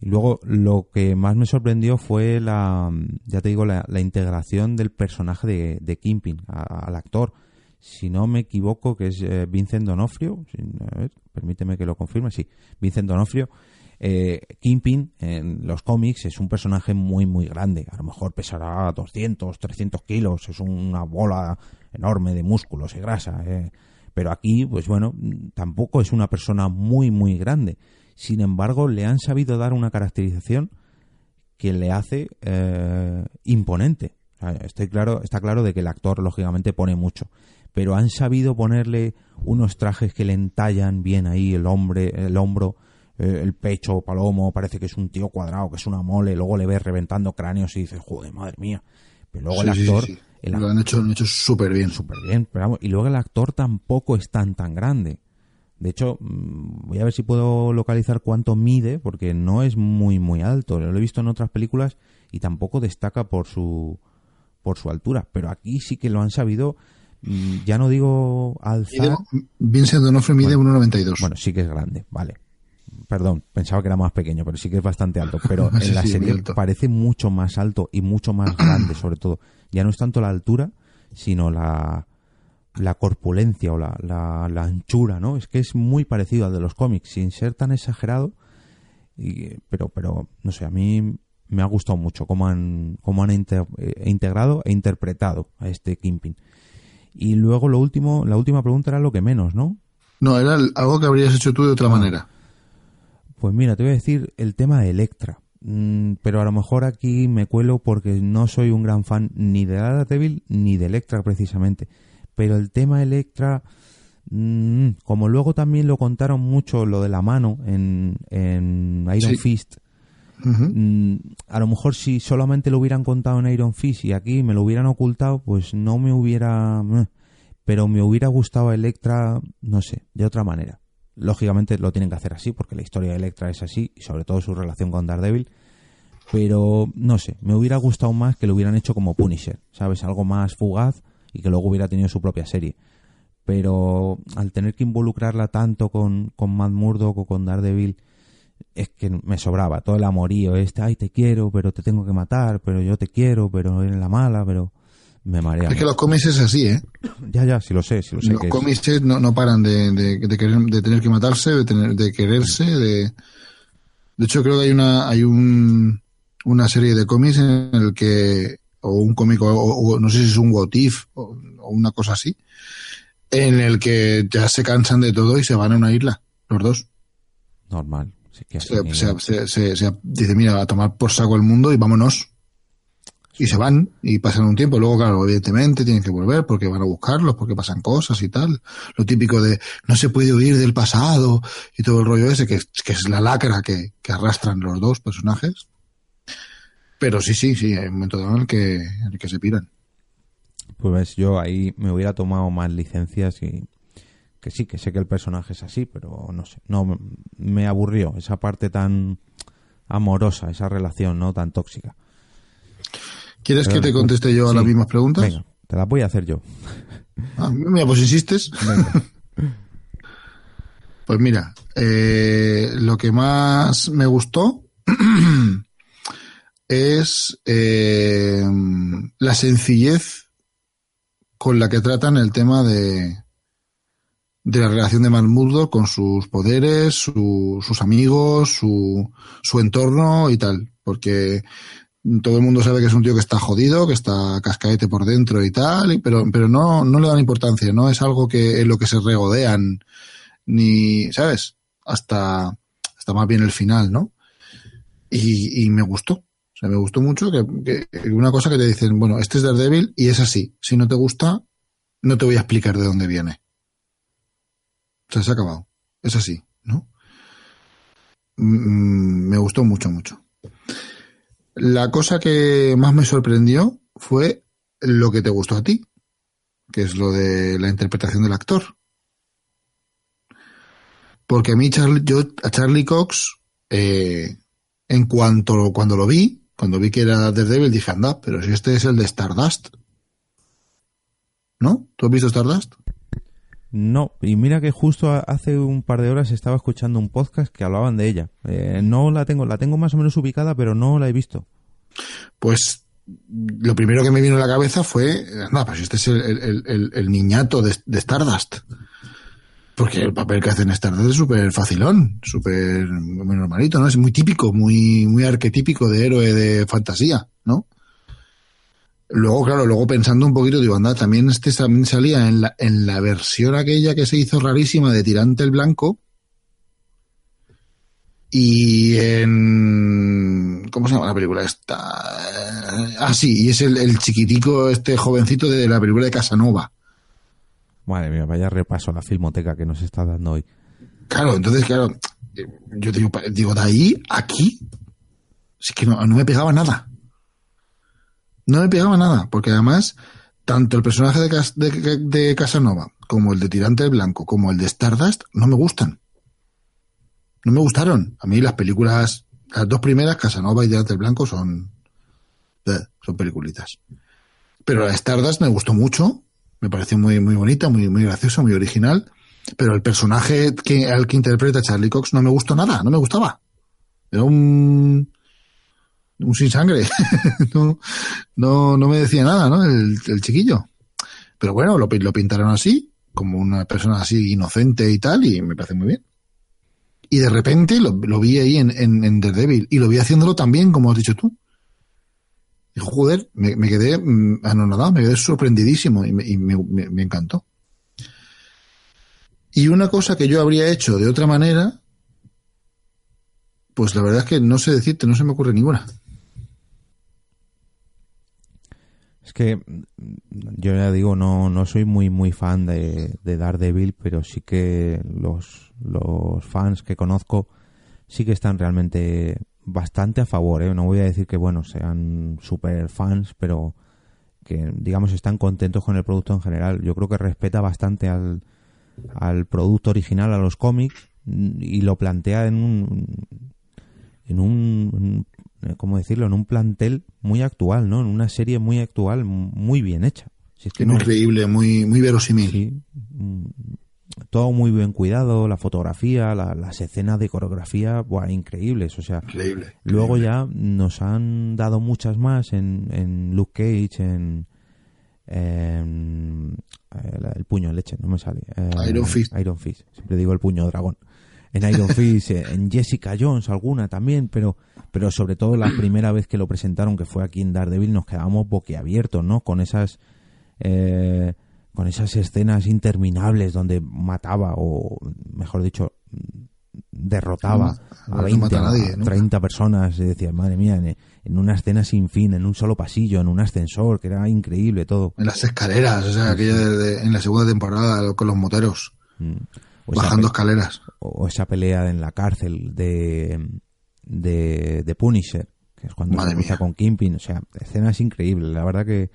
Y luego lo que más me sorprendió fue la ya te digo la, integración del personaje de, de Kimping a, al actor. Si no me equivoco que es eh, Vincent Donofrio a permíteme que lo confirme sí Vincent Donofrio eh, Kingpin en los cómics es un personaje muy muy grande, a lo mejor pesará 200, 300 kilos, es una bola enorme de músculos y grasa, eh. pero aquí pues bueno, tampoco es una persona muy muy grande, sin embargo le han sabido dar una caracterización que le hace eh, imponente. Estoy claro, está claro de que el actor lógicamente pone mucho, pero han sabido ponerle unos trajes que le entallan bien ahí el hombre, el hombro, eh, el pecho palomo, parece que es un tío cuadrado, que es una mole, luego le ves reventando cráneos y dices, joder, madre mía. Pero luego sí, el actor... Sí, sí. El lo han hecho, lo han hecho súper bien. Súper bien, pero vamos, y luego el actor tampoco es tan tan grande. De hecho, mm, voy a ver si puedo localizar cuánto mide, porque no es muy muy alto. Lo he visto en otras películas y tampoco destaca por su por su altura. Pero aquí sí que lo han sabido mm, ya no digo alzar. Vincent Donofrio mide bueno, 1,92. Bueno, sí que es grande, vale perdón, pensaba que era más pequeño, pero sí que es bastante alto. Pero en sí, la serie parece mucho más alto y mucho más grande, sobre todo. Ya no es tanto la altura, sino la, la corpulencia o la, la, la, anchura, ¿no? Es que es muy parecido al de los cómics, sin ser tan exagerado. Y, pero, pero, no sé, a mí me ha gustado mucho cómo han, cómo han inter, eh, integrado e interpretado a este Kimping. Y luego lo último, la última pregunta era lo que menos, ¿no? No, era algo que habrías hecho tú de otra ah. manera. Pues mira, te voy a decir el tema de Electra. Mm, pero a lo mejor aquí me cuelo porque no soy un gran fan ni de Daredevil ni de Electra precisamente. Pero el tema Electra, mmm, como luego también lo contaron mucho lo de la mano en, en Iron sí. Fist, uh -huh. mmm, a lo mejor si solamente lo hubieran contado en Iron Fist y aquí me lo hubieran ocultado, pues no me hubiera... Pero me hubiera gustado Electra, no sé, de otra manera lógicamente lo tienen que hacer así porque la historia de Electra es así y sobre todo su relación con Daredevil pero no sé, me hubiera gustado más que lo hubieran hecho como Punisher, ¿sabes? Algo más fugaz y que luego hubiera tenido su propia serie. Pero al tener que involucrarla tanto con, con Matt Murdock o con Daredevil, es que me sobraba todo el amorío este, ay, te quiero, pero te tengo que matar, pero yo te quiero, pero eres la mala, pero me marea. Es que los cómics es así, ¿eh? Ya, ya, sí lo sé, sí lo sé. Los cómics no, no paran de, de, de, querer, de tener que matarse, de, tener, de quererse, de... De hecho, creo que hay una, hay un, una serie de cómics en el que, o un cómic, o, no sé si es un what if, o, una cosa así, en el que ya se cansan de todo y se van a una isla, los dos. Normal. se, se, se, dice, mira, a tomar por saco el mundo y vámonos. Y se van y pasan un tiempo. Luego, claro, evidentemente tienen que volver porque van a buscarlos, porque pasan cosas y tal. Lo típico de no se puede huir del pasado y todo el rollo ese, que, que es la lacra que, que arrastran los dos personajes. Pero sí, sí, sí, hay un momento dado en el que, en el que se piran. Pues ves, yo ahí me hubiera tomado más licencias y que sí, que sé que el personaje es así, pero no sé, no me aburrió esa parte tan amorosa, esa relación no tan tóxica. ¿Quieres que te conteste yo a las mismas preguntas? Venga, te las voy a hacer yo. Ah, mira, pues insistes. pues mira, eh, lo que más me gustó es eh, la sencillez con la que tratan el tema de, de la relación de Malmurdo con sus poderes, sus amigos, su, su entorno y tal. Porque todo el mundo sabe que es un tío que está jodido, que está cascaete por dentro y tal, pero, pero no, no le dan importancia, no es algo que en lo que se regodean, ni, ¿sabes? Hasta, hasta más bien el final, ¿no? Y, y me gustó me gustó mucho que, una cosa que te dicen, bueno, este es Daredevil y es así. Si no te gusta, no te voy a explicar de dónde viene. O sea, se ha acabado. Es así, ¿no? Mm, me gustó mucho, mucho. La cosa que más me sorprendió fue lo que te gustó a ti, que es lo de la interpretación del actor. Porque a mí, Charlie, yo, a Charlie Cox, eh, en cuanto cuando lo vi, cuando vi que era Daredevil dije, anda, pero si este es el de Stardust. ¿No? ¿Tú has visto Stardust? No, y mira que justo hace un par de horas estaba escuchando un podcast que hablaban de ella. Eh, no la tengo, la tengo más o menos ubicada, pero no la he visto. Pues lo primero que me vino a la cabeza fue, anda, pues este es el, niñato de, Stardust. Porque el papel que hace en Stardust es súper facilón, súper normalito, ¿no? Es muy típico, muy, muy arquetípico de héroe de fantasía, ¿no? Luego, claro, luego pensando un poquito, digo, anda, también este también salía en la, en la versión aquella que se hizo rarísima de Tirante el Blanco. Y en. ¿Cómo se llama la película esta? Ah, sí, y es el, el chiquitico, este jovencito de la película de Casanova. Madre mía, vaya repaso a la filmoteca que nos está dando hoy. Claro, entonces, claro, yo digo, digo de ahí, aquí, sí que no, no me pegaba nada. No me pegaba nada, porque además, tanto el personaje de, de, Casanova, como el de Tirante Blanco, como el de Stardust, no me gustan. No me gustaron. A mí las películas, las dos primeras, Casanova y Tirante Blanco, son, eh, son peliculitas. Pero la Stardust me gustó mucho, me pareció muy, muy bonita, muy, muy graciosa, muy original. Pero el personaje que, al que interpreta Charlie Cox no me gustó nada, no me gustaba. Era un, un sin sangre. no, no, no me decía nada, ¿no? El, chiquillo. Pero bueno, lo, pintaron así, como una persona así inocente y tal, y me parece muy bien. Y de repente lo, vi ahí en, en, en y lo vi haciéndolo también, como has dicho tú. Y joder, me, me quedé mm, anonadado, me quedé sorprendidísimo y, me, y me, me, encantó. Y una cosa que yo habría hecho de otra manera, pues la verdad es que no sé decirte, no se me ocurre ninguna. Es que yo ya digo, no, no soy muy muy fan de, de Daredevil, pero sí que los, los fans que conozco sí que están realmente bastante a favor, ¿eh? no voy a decir que bueno sean super fans, pero que digamos están contentos con el producto en general. Yo creo que respeta bastante al, al producto original, a los cómics y lo plantea en un en un ¿cómo decirlo? En un plantel muy actual, ¿no? En una serie muy actual, muy bien hecha. Si es que Increíble, muy, muy verosímil. Sí, mm, todo muy bien cuidado, la fotografía, las escenas de coreografía, buah, increíbles, o sea, increíble, luego ya nos han dado muchas más en, en Luke Cage, en, el puño de leche, no me sale. Eh, Iron Fist. Iron Fist, siempre digo el puño dragón. En Iron Fist, en Jessica Jones alguna también, pero pero sobre todo la primera vez que lo presentaron, que fue aquí en Daredevil, nos quedamos boquiabiertos, ¿no? Con esas eh, con esas escenas interminables donde mataba o, mejor dicho, derrotaba a 20, a 30 personas y decía, madre mía, en, una escena sin fin, en un solo pasillo, en un ascensor, que era increíble todo. En las escaleras, o sea, aquello en la segunda temporada con los moteros, mm. Bajando escaleras. O esa pelea en la cárcel de, de, Punisher, que es cuando se empieza con Kimping, o sea, escenas increíbles, la verdad que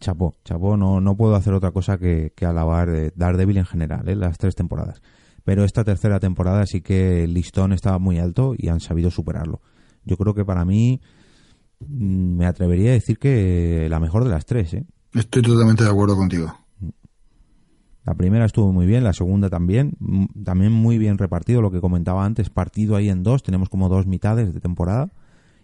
chapó, chapó, no, no puedo hacer otra cosa que, que alabar de Daredevil en general, ¿eh? las tres temporadas. Pero esta tercera temporada sí que el listón estaba muy alto y han sabido superarlo. Yo creo que para mí mm, me atrevería a decir que la mejor de las tres. ¿eh? Estoy totalmente de acuerdo contigo. La primera estuvo muy bien, la segunda también, también muy bien repartido, lo que comentaba antes, partido ahí en dos, tenemos como dos mitades de temporada,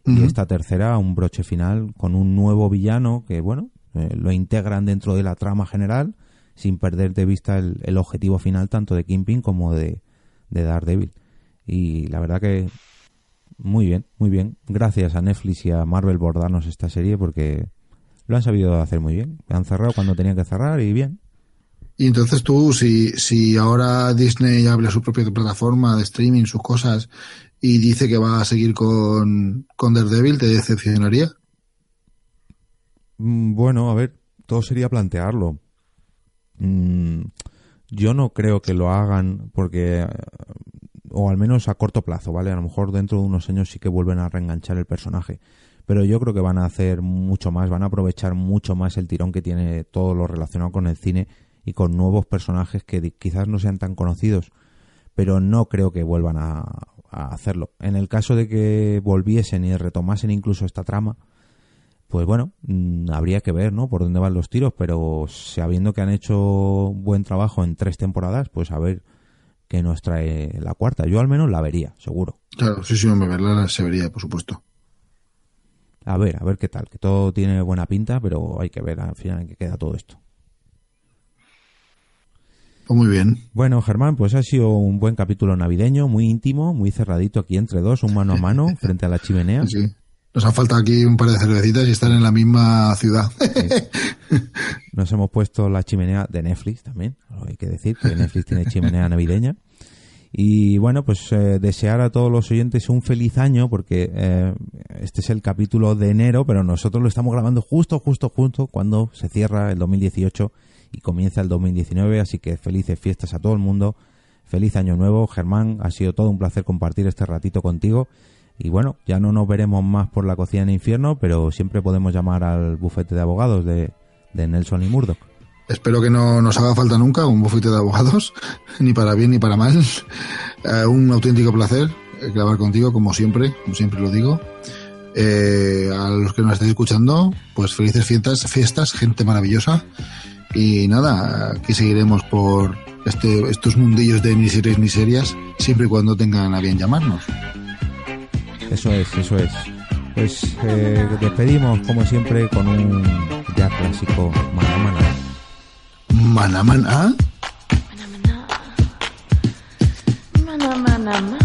y esta tercera un broche final con un nuevo villano que, bueno, eh, lo integran dentro de la trama general sin perder de vista el, objetivo final tanto de Kingpin como de, de Daredevil. Y la verdad que muy bien, muy bien. Gracias a Netflix y a Marvel por darnos esta serie porque lo han sabido hacer muy bien. Han cerrado cuando tenían que cerrar y bien. Y entonces tú, si, si ahora Disney abre su propia plataforma de streaming, sus cosas, y dice que va a seguir con, con Daredevil, ¿te decepcionaría? Mm, bueno, a ver, todo sería plantearlo. Mm, yo no creo que lo hagan porque, o al menos a corto plazo, ¿vale? A lo mejor dentro de unos años sí que vuelven a reenganchar el personaje. Pero yo creo que van a hacer mucho más, van a aprovechar mucho más el tirón que tiene todo lo relacionado con el cine y con nuevos personajes que quizás no sean tan conocidos, pero no creo que vuelvan a hacerlo. En el caso de que volviesen y retomasen incluso esta trama, pues bueno, mm, habría que ver, ¿no? Por dónde van los tiros, pero sabiendo que han hecho buen trabajo en tres temporadas, pues a ver qué nos trae la cuarta. Yo al menos la vería, seguro. Claro, sí, sí, me verla se vería, por supuesto. A ver, a ver qué tal, que todo tiene buena pinta, pero hay que ver al final en qué queda todo esto. Pues muy bien. Bueno, Germán, pues ha sido un buen capítulo navideño, muy íntimo, muy cerradito aquí entre dos, un mano a mano, frente a la chimenea. Sí. Nos ha faltado aquí un par de cervecitas y estar en la misma ciudad. Nos hemos puesto la chimenea de Netflix también, hay que decir, que Netflix tiene chimenea navideña. Y bueno, pues eh, desear a todos los oyentes un feliz año porque eh, este es el capítulo de enero, pero nosotros lo estamos grabando justo, justo, justo cuando se cierra el 2018 y comienza el 2019, así que felices fiestas a todo el mundo, feliz año nuevo. Germán, ha sido todo un placer compartir este ratito contigo y bueno, ya no nos veremos más por la cocina en infierno, pero siempre podemos llamar al bufete de abogados de, Nelson y Murdoch. Espero que no nos haga falta nunca un bufete de abogados, ni para bien ni para mal. Eh, un auténtico placer eh, grabar contigo, como siempre, como siempre lo digo. Eh, a los que nos estáis escuchando, pues felices fiestas, fiestas, gente maravillosa. Y nada, aquí seguiremos por este, estos mundillos de miserias miserias, siempre y cuando tengan a bien llamarnos. Eso es, eso es. Pues eh, despedimos como siempre con un ya clásico Manamana. ¿Manamana? Manamana.